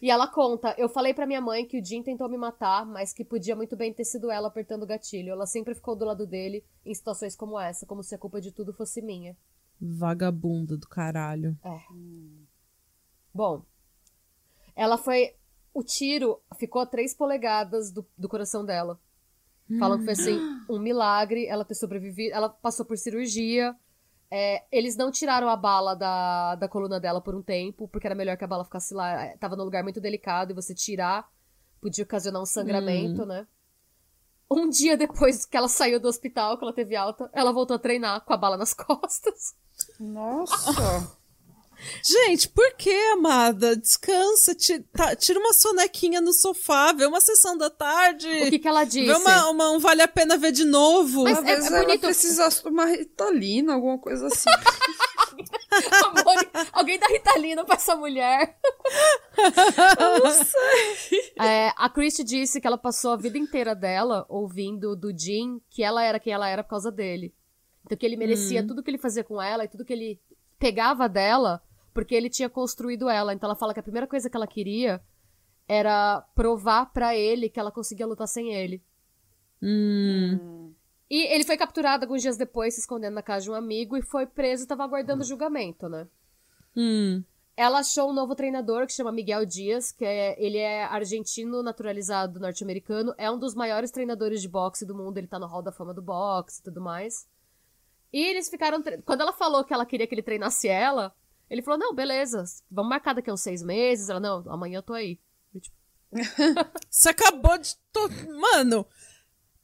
E ela conta: Eu falei para minha mãe que o Jim tentou me matar, mas que podia muito bem ter sido ela apertando o gatilho. Ela sempre ficou do lado dele em situações como essa, como se a culpa de tudo fosse minha. Vagabunda do caralho. É. Bom, ela foi. O tiro ficou a três polegadas do, do coração dela. Falam que foi assim, um milagre ela ter sobrevivido. Ela passou por cirurgia, é, eles não tiraram a bala da, da coluna dela por um tempo, porque era melhor que a bala ficasse lá. É, tava num lugar muito delicado e você tirar podia ocasionar um sangramento, hum. né? Um dia depois que ela saiu do hospital, que ela teve alta, ela voltou a treinar com a bala nas costas. Nossa! Gente, por que, amada? Descansa, tá, tira uma sonequinha no sofá, vê uma sessão da tarde. O que, que ela disse? Vê uma, uma, um vale a pena ver de novo. Mas é, é bonito. precisa tomar Ritalina, alguma coisa assim. Amor, alguém dá Ritalina pra essa mulher. Eu não sei. É, a Christy disse que ela passou a vida inteira dela ouvindo do Jim que ela era quem ela era por causa dele. Então que ele merecia hum. tudo que ele fazia com ela e tudo que ele pegava dela porque ele tinha construído ela. Então ela fala que a primeira coisa que ela queria era provar para ele que ela conseguia lutar sem ele. Hum. E ele foi capturado alguns dias depois, se escondendo na casa de um amigo, e foi preso e tava aguardando hum. julgamento, né? Hum. Ela achou um novo treinador que chama Miguel Dias, que é, ele é argentino naturalizado norte-americano, é um dos maiores treinadores de boxe do mundo, ele tá no hall da fama do boxe e tudo mais. E eles ficaram. Quando ela falou que ela queria que ele treinasse ela, ele falou: não, beleza, vamos marcar daqui a uns seis meses. Ela, não, amanhã eu tô aí. tipo... Você acabou de. To... Mano,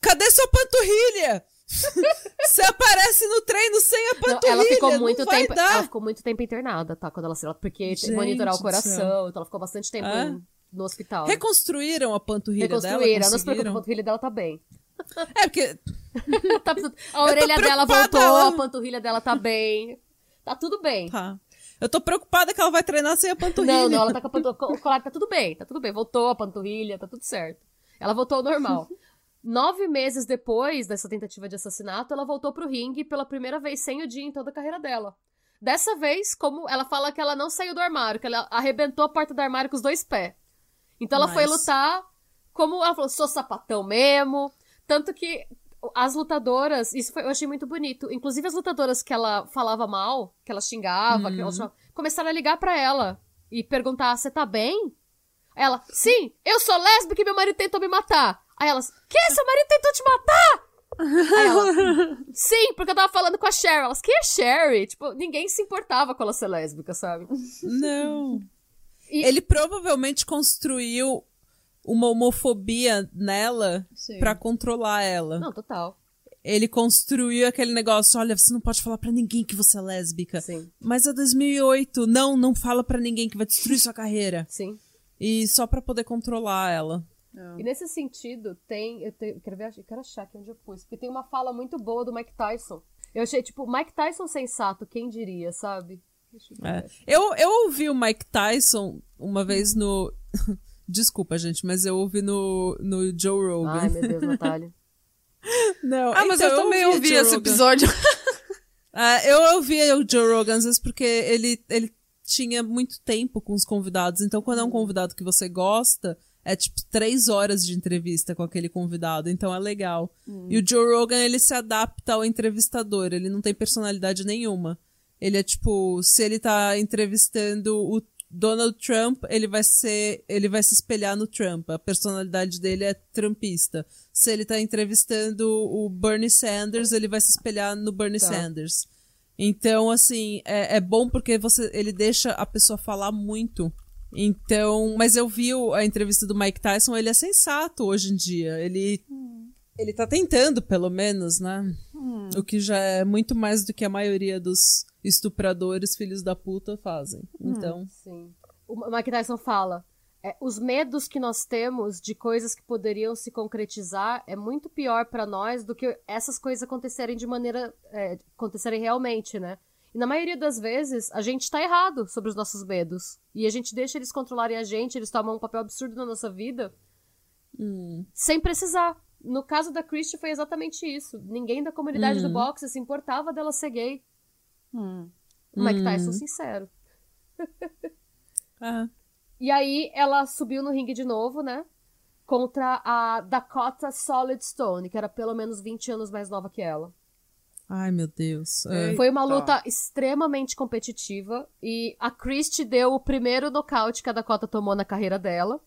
cadê sua panturrilha? Você aparece no treino sem a panturrilha. Não, ela ficou muito tempo. Dar. Ela ficou muito tempo internada, tá? Quando ela se porque Gente monitorar o coração, então ela ficou bastante tempo ah. no hospital. Reconstruíram a panturrilha Reconstruíram. dela? Reconstruíram, não se preocupe, a panturrilha dela tá bem. É porque. tá, a orelha dela voltou, ela... a panturrilha dela tá bem. Tá tudo bem. Tá. Eu tô preocupada que ela vai treinar sem a panturrilha. Não, não, ela tá com a panturrilha. O colar tá tudo bem, tá tudo bem. Voltou a panturrilha, tá tudo certo. Ela voltou ao normal. Nove meses depois dessa tentativa de assassinato, ela voltou pro ringue pela primeira vez sem o dia em toda a carreira dela. Dessa vez, como ela fala que ela não saiu do armário, que ela arrebentou a porta do armário com os dois pés. Então ela foi lutar como ela falou, sou sapatão mesmo. Tanto que as lutadoras, isso foi, eu achei muito bonito. Inclusive as lutadoras que ela falava mal, que ela xingava, uhum. que ela uhum. chamava, começaram a ligar para ela e perguntar: "Você tá bem?" Ela, sim, eu sou lésbica e meu marido tentou me matar. Aí elas, que? Seu marido tentou te matar? Aí ela, sim, porque eu tava falando com a Sherry. Elas, quem é Sherry? Tipo, ninguém se importava com ela ser lésbica, sabe? Não. E... Ele provavelmente construiu uma homofobia nela para controlar ela. Não, total. Ele construiu aquele negócio, olha, você não pode falar para ninguém que você é lésbica. Sim. Mas é 2008, não, não fala para ninguém que vai destruir sua carreira. Sim. E só para poder controlar ela. É. E nesse sentido, tem. Eu, eu quero ver, eu quero achar aqui onde eu pus. Porque tem uma fala muito boa do Mike Tyson. Eu achei, tipo, Mike Tyson sensato, quem diria, sabe? É. Eu, eu ouvi o Mike Tyson uma vez no. Desculpa, gente, mas eu ouvi no, no Joe Rogan. Ai, meu Deus, Natália. Não, ah, mas então, eu também ouvi, ouvi esse episódio. ah, eu ouvi o Joe Rogan às vezes porque ele, ele tinha muito tempo com os convidados. Então, quando é um hum. convidado que você gosta, é tipo três horas de entrevista com aquele convidado. Então é legal. Hum. E o Joe Rogan, ele se adapta ao entrevistador. Ele não tem personalidade nenhuma. Ele é tipo, se ele tá entrevistando o Donald Trump, ele vai ser, ele vai se espelhar no Trump. A personalidade dele é trumpista. Se ele tá entrevistando o Bernie Sanders, ele vai se espelhar no Bernie tá. Sanders. Então, assim, é, é bom porque você, ele deixa a pessoa falar muito. Então, mas eu vi a entrevista do Mike Tyson, ele é sensato hoje em dia. Ele hum. ele tá tentando, pelo menos, né? Hum. O que já é muito mais do que a maioria dos estupradores filhos da puta fazem. Hum. Então, sim. O Mike Tyson fala: é, os medos que nós temos de coisas que poderiam se concretizar é muito pior para nós do que essas coisas acontecerem de maneira é, acontecerem realmente, né? E na maioria das vezes, a gente tá errado sobre os nossos medos. E a gente deixa eles controlarem a gente, eles tomam um papel absurdo na nossa vida. Hum. Sem precisar. No caso da Christie foi exatamente isso. Ninguém da comunidade hum. do boxe se importava dela ser gay. Hum. O Mike Tyson hum. sincero. ah. E aí ela subiu no ringue de novo, né? Contra a Dakota Solid Stone, que era pelo menos 20 anos mais nova que ela. Ai, meu Deus. É. Foi uma luta extremamente competitiva. E a Christie deu o primeiro nocaute que a Dakota tomou na carreira dela.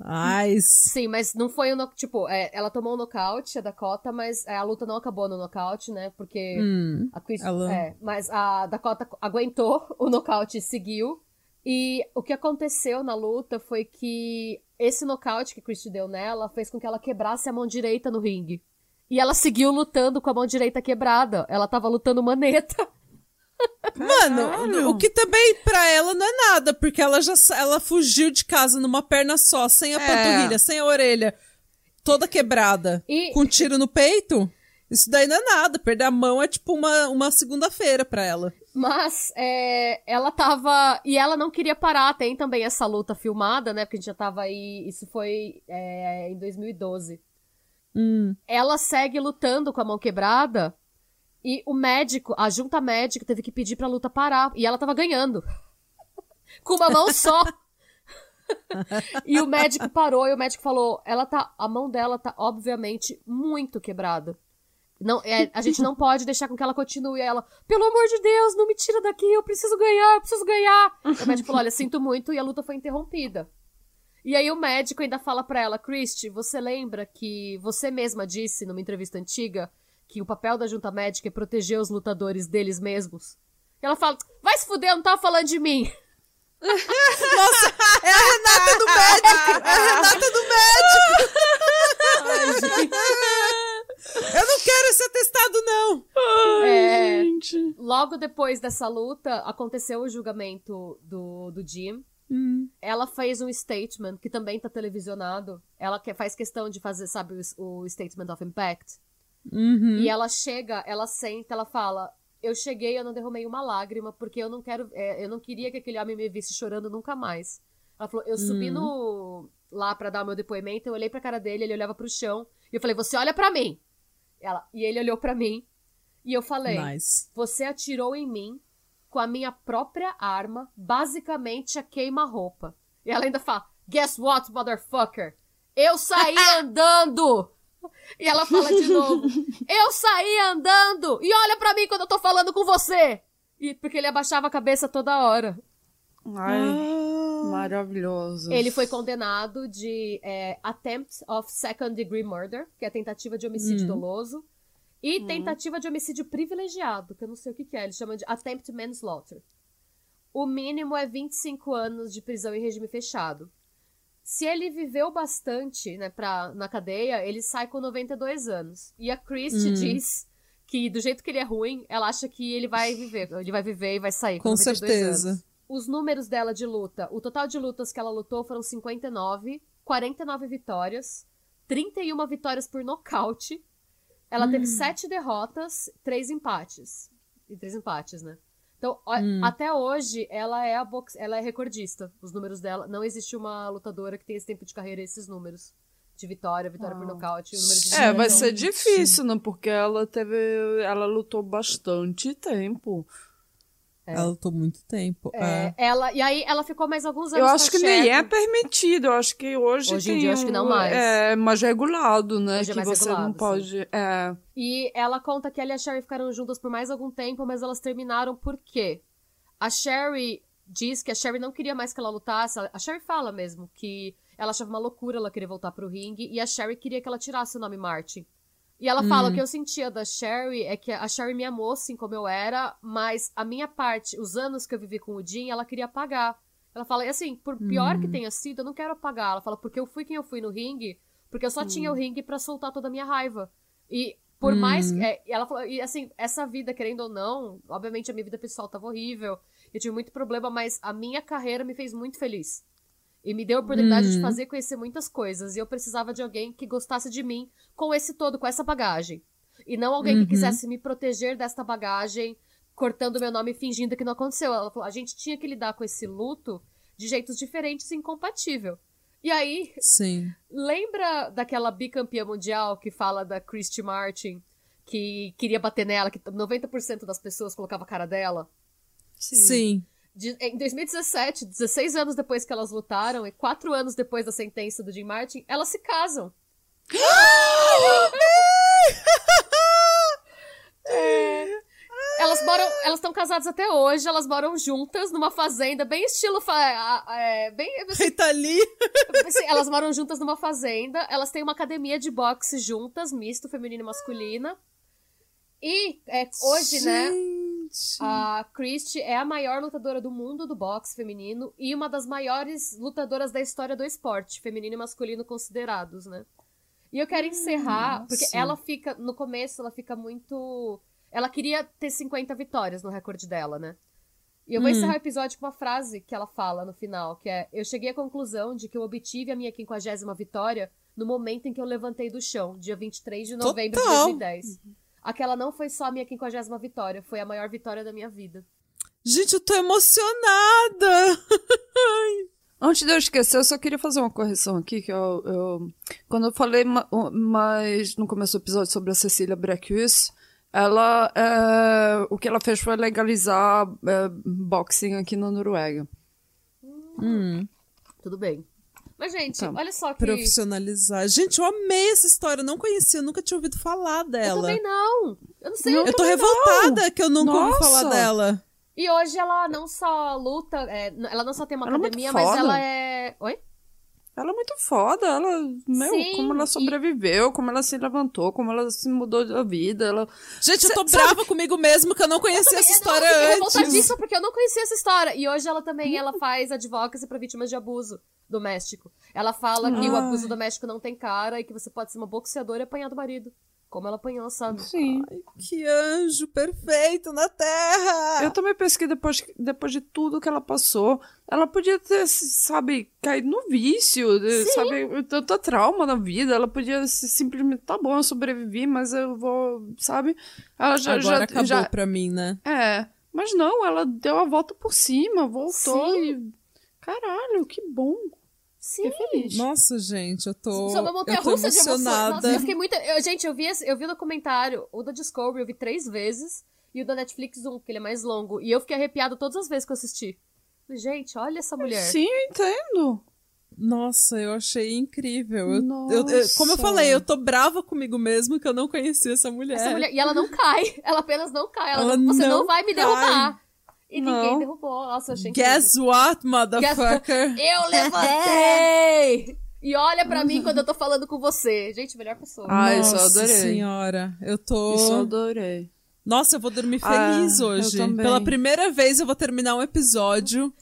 Ai. Sim, mas não foi um. Tipo, é, ela tomou um nocaute, a Dakota, mas é, a luta não acabou no nocaute, né? Porque hum, a Christie. Ela... É, mas a Dakota aguentou o nocaute e seguiu. E o que aconteceu na luta foi que esse nocaute que a Christie deu nela fez com que ela quebrasse a mão direita no ringue. E ela seguiu lutando com a mão direita quebrada. Ela tava lutando maneta. Mano, o que também pra ela não é nada, porque ela já ela fugiu de casa numa perna só, sem a é. panturrilha, sem a orelha, toda quebrada, e... com um tiro no peito. Isso daí não é nada. Perder a mão é tipo uma, uma segunda-feira pra ela. Mas é, ela tava. E ela não queria parar. Tem também essa luta filmada, né? Porque a gente já tava aí. Isso foi é, em 2012. Hum. Ela segue lutando com a mão quebrada e o médico, a junta médica, teve que pedir pra luta parar. E ela tava ganhando. com uma mão só. e o médico parou e o médico falou: ela tá. A mão dela tá, obviamente, muito quebrada. Não, é, a gente não pode deixar com que ela continue. Ela, pelo amor de Deus, não me tira daqui, eu preciso ganhar, eu preciso ganhar. o médico falou: olha, sinto muito, e a luta foi interrompida. E aí o médico ainda fala para ela, Christy, você lembra que você mesma disse numa entrevista antiga que o papel da junta médica é proteger os lutadores deles mesmos? E ela fala, vai se fuder, eu não tava falando de mim. Nossa, é a Renata do médico! É a Renata do médico! Ai, gente. Eu não quero esse atestado, não! Ai, é, gente. Logo depois dessa luta, aconteceu o julgamento do, do Jim. Hum. Ela fez um statement que também tá televisionado. Ela que, faz questão de fazer, sabe, o, o Statement of Impact. Uhum. E ela chega, ela senta, ela fala: Eu cheguei, eu não derramei uma lágrima, porque eu não quero. É, eu não queria que aquele homem me visse chorando nunca mais. Ela falou: Eu subi uhum. no. lá para dar o meu depoimento, eu olhei pra cara dele, ele olhava pro chão, e eu falei: Você olha para mim! Ela, e ele olhou para mim, e eu falei: nice. Você atirou em mim com a minha própria arma, basicamente a queima-roupa. E ela ainda fala: Guess what, motherfucker? Eu saí andando! E ela fala de novo: Eu saí andando! E olha pra mim quando eu tô falando com você! E porque ele abaixava a cabeça toda hora. Ai. Maravilhoso. Ele foi condenado de é, attempt of second degree murder, que é tentativa de homicídio hum. doloso, e hum. tentativa de homicídio privilegiado, que eu não sei o que, que é, eles chamam de attempt manslaughter. O mínimo é 25 anos de prisão em regime fechado. Se ele viveu bastante né, pra, na cadeia, ele sai com 92 anos. E a Christie hum. diz que do jeito que ele é ruim, ela acha que ele vai viver. Ele vai viver e vai sair com, com certeza. Anos. Os números dela de luta, o total de lutas que ela lutou foram 59, 49 vitórias, 31 vitórias por nocaute. Ela hum. teve 7 derrotas, 3 empates. E 3 empates, né? Então, hum. até hoje, ela é a box... ela é recordista. Os números dela. Não existe uma lutadora que tenha esse tempo de carreira esses números de vitória, vitória por nocaute, o número de É, vai ser difícil, não? Porque ela teve. Ela lutou bastante tempo. É. Ela lutou muito tempo. É, é. Ela, e aí ela ficou mais alguns anos. Eu acho que nem é permitido. Eu acho que hoje. Hoje em dia, um, acho que não mais. É mais regulado, né? Hoje é que é você regulado, não pode. É. E ela conta que ela e a Sherry ficaram juntas por mais algum tempo, mas elas terminaram por quê? A Sherry diz que a Sherry não queria mais que ela lutasse. A Sherry fala mesmo que ela achava uma loucura ela querer voltar pro ringue. E a Sherry queria que ela tirasse o nome Martin. E ela hum. fala: o que eu sentia da Sherry é que a Sherry me amou assim como eu era, mas a minha parte, os anos que eu vivi com o Jim, ela queria apagar. Ela fala, e assim, por pior hum. que tenha sido, eu não quero apagar. Ela fala, porque eu fui quem eu fui no ringue, porque eu só hum. tinha o ringue para soltar toda a minha raiva. E por hum. mais. É, ela falou, e assim, essa vida, querendo ou não, obviamente a minha vida pessoal tava horrível, eu tive muito problema, mas a minha carreira me fez muito feliz. E me deu a oportunidade de fazer conhecer muitas coisas. E eu precisava de alguém que gostasse de mim com esse todo, com essa bagagem. E não alguém uhum. que quisesse me proteger desta bagagem, cortando meu nome e fingindo que não aconteceu. Ela falou: a gente tinha que lidar com esse luto de jeitos diferentes e incompatível. E aí, Sim. lembra daquela bicampeã mundial que fala da Christy Martin, que queria bater nela, que 90% das pessoas colocava a cara dela? Sim. Sim. De, em 2017, 16 anos depois que elas lutaram, e 4 anos depois da sentença do Jim Martin, elas se casam. é, elas moram, elas estão casadas até hoje, elas moram juntas numa fazenda, bem estilo. É, bem. Assim, Rita Lee. Assim, elas moram juntas numa fazenda, elas têm uma academia de boxe juntas, misto, feminino e masculina. E é, hoje, né, Né? A Christie é a maior lutadora do mundo do boxe feminino e uma das maiores lutadoras da história do esporte, feminino e masculino considerados, né? E eu quero encerrar, Nossa. porque ela fica, no começo, ela fica muito. Ela queria ter 50 vitórias no recorde dela, né? E eu vou hum. encerrar o episódio com uma frase que ela fala no final, que é: Eu cheguei à conclusão de que eu obtive a minha 50 vitória no momento em que eu levantei do chão, dia 23 de novembro Total. de 2010. Uhum. Aquela não foi só a minha 50 vitória, foi a maior vitória da minha vida. Gente, eu tô emocionada! Antes de eu esquecer, eu só queria fazer uma correção aqui, que eu, eu quando eu falei mais no começo do episódio sobre a Cecília Breckhus, ela, é, o que ela fez foi legalizar é, boxing aqui na Noruega. Hum. Tudo bem. Mas, gente, tá. olha só que. Profissionalizar. Gente, eu amei essa história. Eu não conhecia, eu nunca tinha ouvido falar dela. Eu também não. Eu não sei. Não, eu, tô revoltada não. que eu nunca Nossa. ouvi falar dela. E hoje ela não só luta, é, ela não só tem uma ela é academia, é mas ela é. Oi? Ela é muito foda, ela, meu, Sim, como ela sobreviveu, e... como ela se levantou, como ela se mudou da vida, ela... Gente, eu tô Cê, brava sabe... comigo mesmo que eu não conhecia essa história não, antes. Eu disso porque eu não conhecia essa história. E hoje ela também, ela faz advocacy para vítimas de abuso doméstico. Ela fala Ai. que o abuso doméstico não tem cara e que você pode ser uma boxeadora e apanhar do marido. Como ela apanhou, sabe? Sim. Ai, que anjo perfeito na Terra! Eu também penso que depois, depois de tudo que ela passou, ela podia ter, sabe, caído no vício, Sim. sabe, tanta trauma na vida. Ela podia simplesmente, tá bom, eu sobrevivi, mas eu vou, sabe? Ela já. Agora já, acabou já... pra mim, né? É. Mas não, ela deu a volta por cima, voltou Sim. e. Caralho, que bom. Sim. feliz. Nossa, gente, eu tô. Sou uma montanha russa de emoções. Nossa, eu fiquei muito. Eu, gente, eu vi, eu vi o documentário, o da Discovery, eu vi três vezes. E o da Netflix, um, porque ele é mais longo. E eu fiquei arrepiada todas as vezes que eu assisti. Gente, olha essa mulher. Sim, eu entendo. Nossa, eu achei incrível. Eu, eu, eu, como eu falei, eu tô brava comigo mesmo que eu não conhecia essa mulher. Essa mulher. E ela não cai. Ela apenas não cai. Ela, ela não, você não, não vai me derrubar. E não. ninguém derrubou. Nossa, achei Guess incrível. what, motherfucker? Guess... Eu levantei! E olha para mim quando eu tô falando com você. Gente, melhor pessoa. Ai, Nossa eu adorei. senhora, eu tô... Isso eu adorei. Nossa, eu vou dormir feliz ah, hoje. Pela primeira vez eu vou terminar um episódio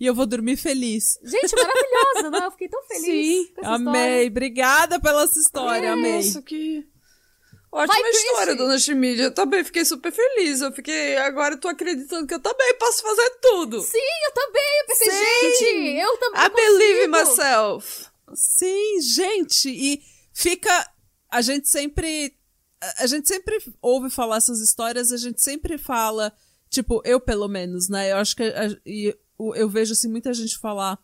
e eu vou dormir feliz. Gente, maravilhosa, né? Eu fiquei tão feliz. Sim, amei. História. Obrigada pela essa história, é amei. Isso que Ótima Vai, história, dona Chimídia. Eu também fiquei super feliz. Eu fiquei. Agora eu tô acreditando que eu também posso fazer tudo. Sim, eu também. Eu pensei, Sim. gente, eu também. I consigo. believe in myself. Sim, gente. E fica. A gente sempre. A gente sempre ouve falar essas histórias, a gente sempre fala. Tipo, eu pelo menos, né? Eu acho que. E eu vejo assim muita gente falar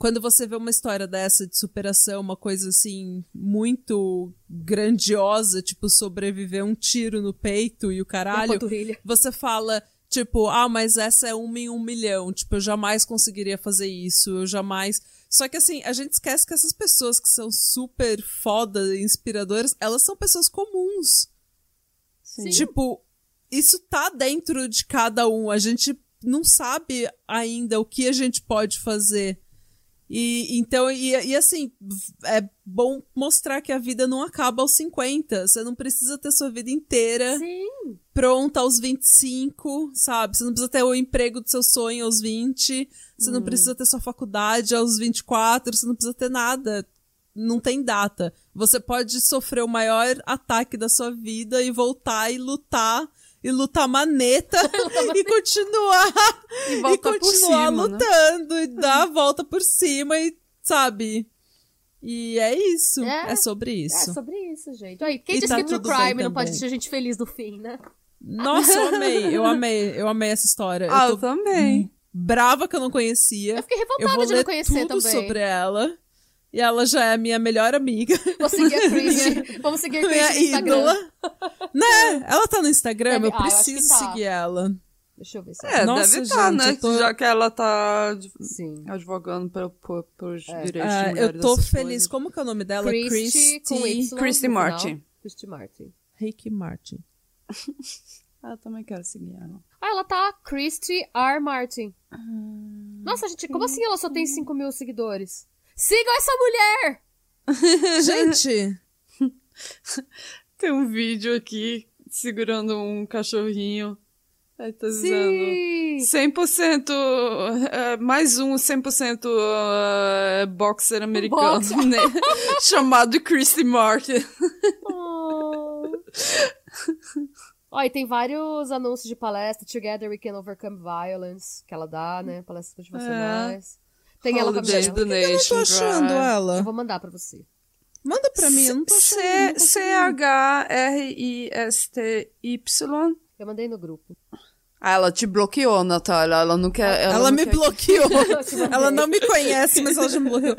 quando você vê uma história dessa de superação, uma coisa assim muito grandiosa, tipo sobreviver um tiro no peito e o caralho, você fala tipo, ah, mas essa é uma em um milhão, tipo, eu jamais conseguiria fazer isso, eu jamais. Só que assim, a gente esquece que essas pessoas que são super foda, inspiradoras, elas são pessoas comuns. Sim. Tipo, isso tá dentro de cada um. A gente não sabe ainda o que a gente pode fazer e então, e, e assim, é bom mostrar que a vida não acaba aos 50. Você não precisa ter sua vida inteira Sim. pronta aos 25, sabe? Você não precisa ter o emprego do seu sonho aos 20. Você hum. não precisa ter sua faculdade aos 24. Você não precisa ter nada. Não tem data. Você pode sofrer o maior ataque da sua vida e voltar e lutar e lutar maneta e continuar e, e continuar cima, né? lutando né? e dar a volta por cima e sabe? E é isso. É, é sobre isso. é sobre isso gente. Aí, quem e disse tá que True Crime não pode deixar a gente feliz no fim né? Nossa eu amei eu amei eu amei essa história. Ah, eu, eu também. brava que eu não conhecia. Eu fiquei revoltada eu vou de não conhecer tudo também. sobre ela e ela já é a minha melhor amiga. Vou seguir a Christy. Vamos seguir a minha ídola. né? Ela tá no Instagram, deve... eu preciso ah, eu tá. seguir ela. Deixa eu ver se é. Nossa, deve estar, tá, né? Tô... Já que ela tá Sim. advogando por, por, por é. direitos uh, de mulheres. Eu tô feliz. Coisas. Como que é o nome dela? Christy. Christy, Christy Martin. Christy Martin. Ricky Martin. ah, eu também quero seguir ela. Ah, ela tá Christy R. Martin. Ah, Nossa, gente, como assim ela só tem 5 mil seguidores? Sigam essa mulher! Gente! Tem um vídeo aqui segurando um cachorrinho. Aí tá dizendo 100% uh, mais um 100% uh, boxer americano, né? Chamado Christy Martin. oh. Ó, e tem vários anúncios de palestra. Together We Can Overcome Violence, que ela dá, né? Palestras motivacionais. É. Tem ela pra Donation. Eu não tô achando ela. Eu vou mandar pra você. Manda pra mim, eu não tô achando. C-H-R-I-S-T-Y. Eu mandei no grupo. Ah, ela te bloqueou, Natália. Ela não quer. Ela, ela me quer bloqueou. ela não me conhece, mas ela já me bloqueou.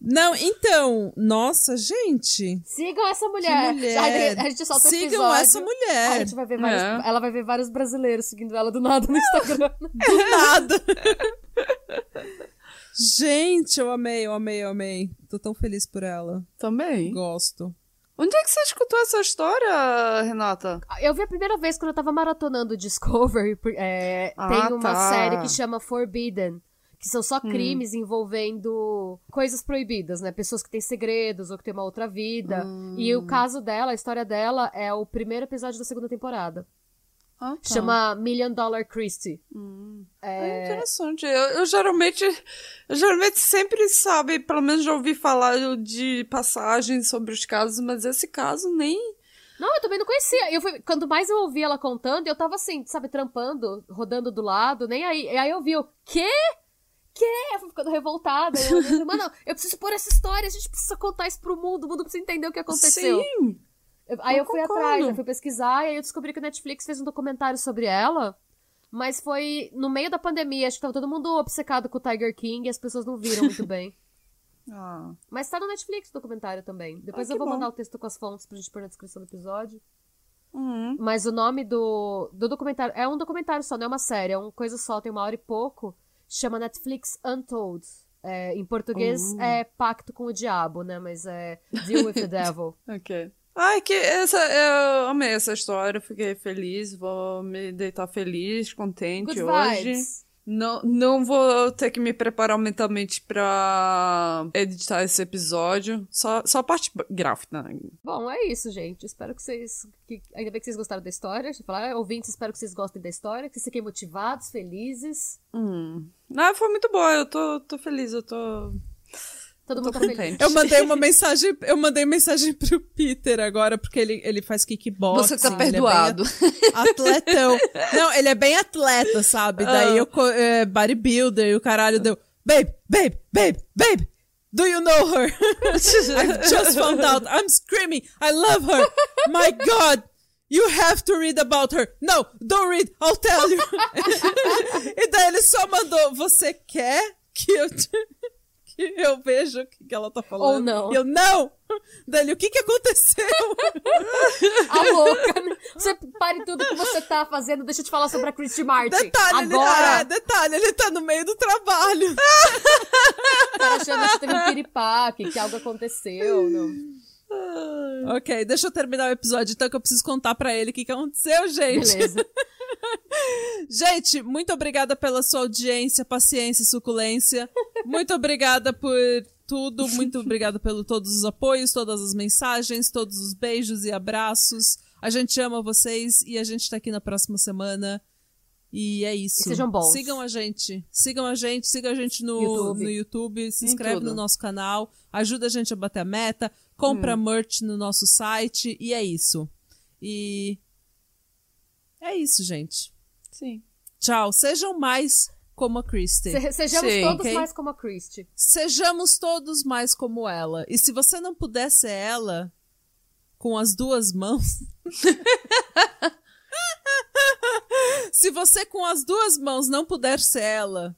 Não, então, nossa, gente. Sigam essa mulher. mulher. A gente solta Sigam episódio. essa mulher. A gente vai ver vários, é. Ela vai ver vários brasileiros seguindo ela do nada no Instagram. do nada. Gente, eu amei, eu amei, eu amei. Tô tão feliz por ela. Também. Gosto. Onde é que você escutou essa história, Renata? Eu vi a primeira vez quando eu tava maratonando Discovery. É, ah, tem uma tá. série que chama Forbidden. Que são só hum. crimes hum. envolvendo coisas proibidas, né? Pessoas que têm segredos ou que têm uma outra vida. Hum. E o caso dela, a história dela, é o primeiro episódio da segunda temporada. Ah, tá. Chama Million Dollar Christie. Hum. É... é... interessante. Eu, eu, geralmente, eu geralmente sempre sabe, pelo menos já ouvi falar de passagens sobre os casos, mas esse caso nem. Não, eu também não conhecia. Eu fui, quando mais eu ouvi ela contando, eu tava assim, sabe, trampando, rodando do lado, nem aí. E aí eu vi o quê? Quê? Eu fui ficando revoltada. Eu, Mano, eu preciso pôr essa história, a gente precisa contar isso pro mundo, o mundo precisa entender o que aconteceu. Sim! Aí eu, eu fui atrás, eu fui pesquisar, e aí eu descobri que a Netflix fez um documentário sobre ela. Mas foi no meio da pandemia, acho que tava todo mundo obcecado com o Tiger King e as pessoas não viram muito bem. ah. Mas tá no Netflix o documentário também. Depois ah, eu vou bom. mandar o texto com as fontes pra gente pôr na descrição do episódio. Uhum. Mas o nome do, do documentário. É um documentário só, não é uma série, é uma coisa só, tem uma hora e pouco. Chama Netflix Untold. É, em português uhum. é Pacto com o Diabo, né? Mas é Deal with the Devil. ok. Ai, que essa, eu amei essa história, fiquei feliz, vou me deitar feliz, contente Good hoje. Vibes. Não, não vou ter que me preparar mentalmente pra editar esse episódio. Só, só a parte gráfica. Né? Bom, é isso, gente. Espero que vocês. Que, ainda bem que vocês gostaram da história. Deixa eu falar, ouvintes, espero que vocês gostem da história, que vocês fiquem motivados, felizes. Hum. Ah, foi muito boa. Eu tô, tô feliz, eu tô. Todo mundo tá feliz. Eu mandei uma mensagem, eu mandei mensagem pro Peter agora, porque ele, ele faz kickboxing. Você tá perdoado. É atletão. Não, ele é bem atleta, sabe? Uh. Daí eu, é, bodybuilder, e o caralho deu, babe, babe, babe, babe, do you know her? I just found out. I'm screaming. I love her. My God. You have to read about her. No, don't read. I'll tell you. e daí ele só mandou, você quer que eu te que eu vejo o que ela tá falando. Ou não. E eu, não! Dali, o que que aconteceu? a louca. Né? Você pare tudo que você tá fazendo. Deixa eu te falar sobre a Christy Martin. Detalhe, Agora. Ele, é, detalhe, ele tá no meio do trabalho. cara achando que teve um piripaque, que algo aconteceu. Não. Ok, deixa eu terminar o episódio, então que eu preciso contar para ele o que, que aconteceu, gente. Beleza. gente, muito obrigada pela sua audiência, paciência e suculência. Muito obrigada por tudo. Muito obrigada pelo todos os apoios, todas as mensagens, todos os beijos e abraços. A gente ama vocês e a gente tá aqui na próxima semana. E é isso. E sejam bons. Sigam a gente. Sigam a gente, sigam a gente no YouTube, no YouTube se inscreve no nosso canal, ajuda a gente a bater a meta, compra hum. merch no nosso site e é isso. E é isso, gente. Sim. Tchau. Sejam mais como a Christie. Se, sejamos Sim, todos okay? mais como a Christie. Sejamos todos mais como ela. E se você não puder ser ela com as duas mãos. se você com as duas mãos não puder ser ela.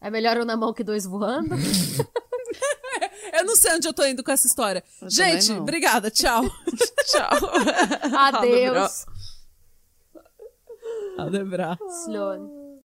É melhor uma mão que dois voando? eu não sei onde eu tô indo com essa história. Eu Gente, obrigada. Tchau. tchau. Adeus. Ja, det är bra. Slå.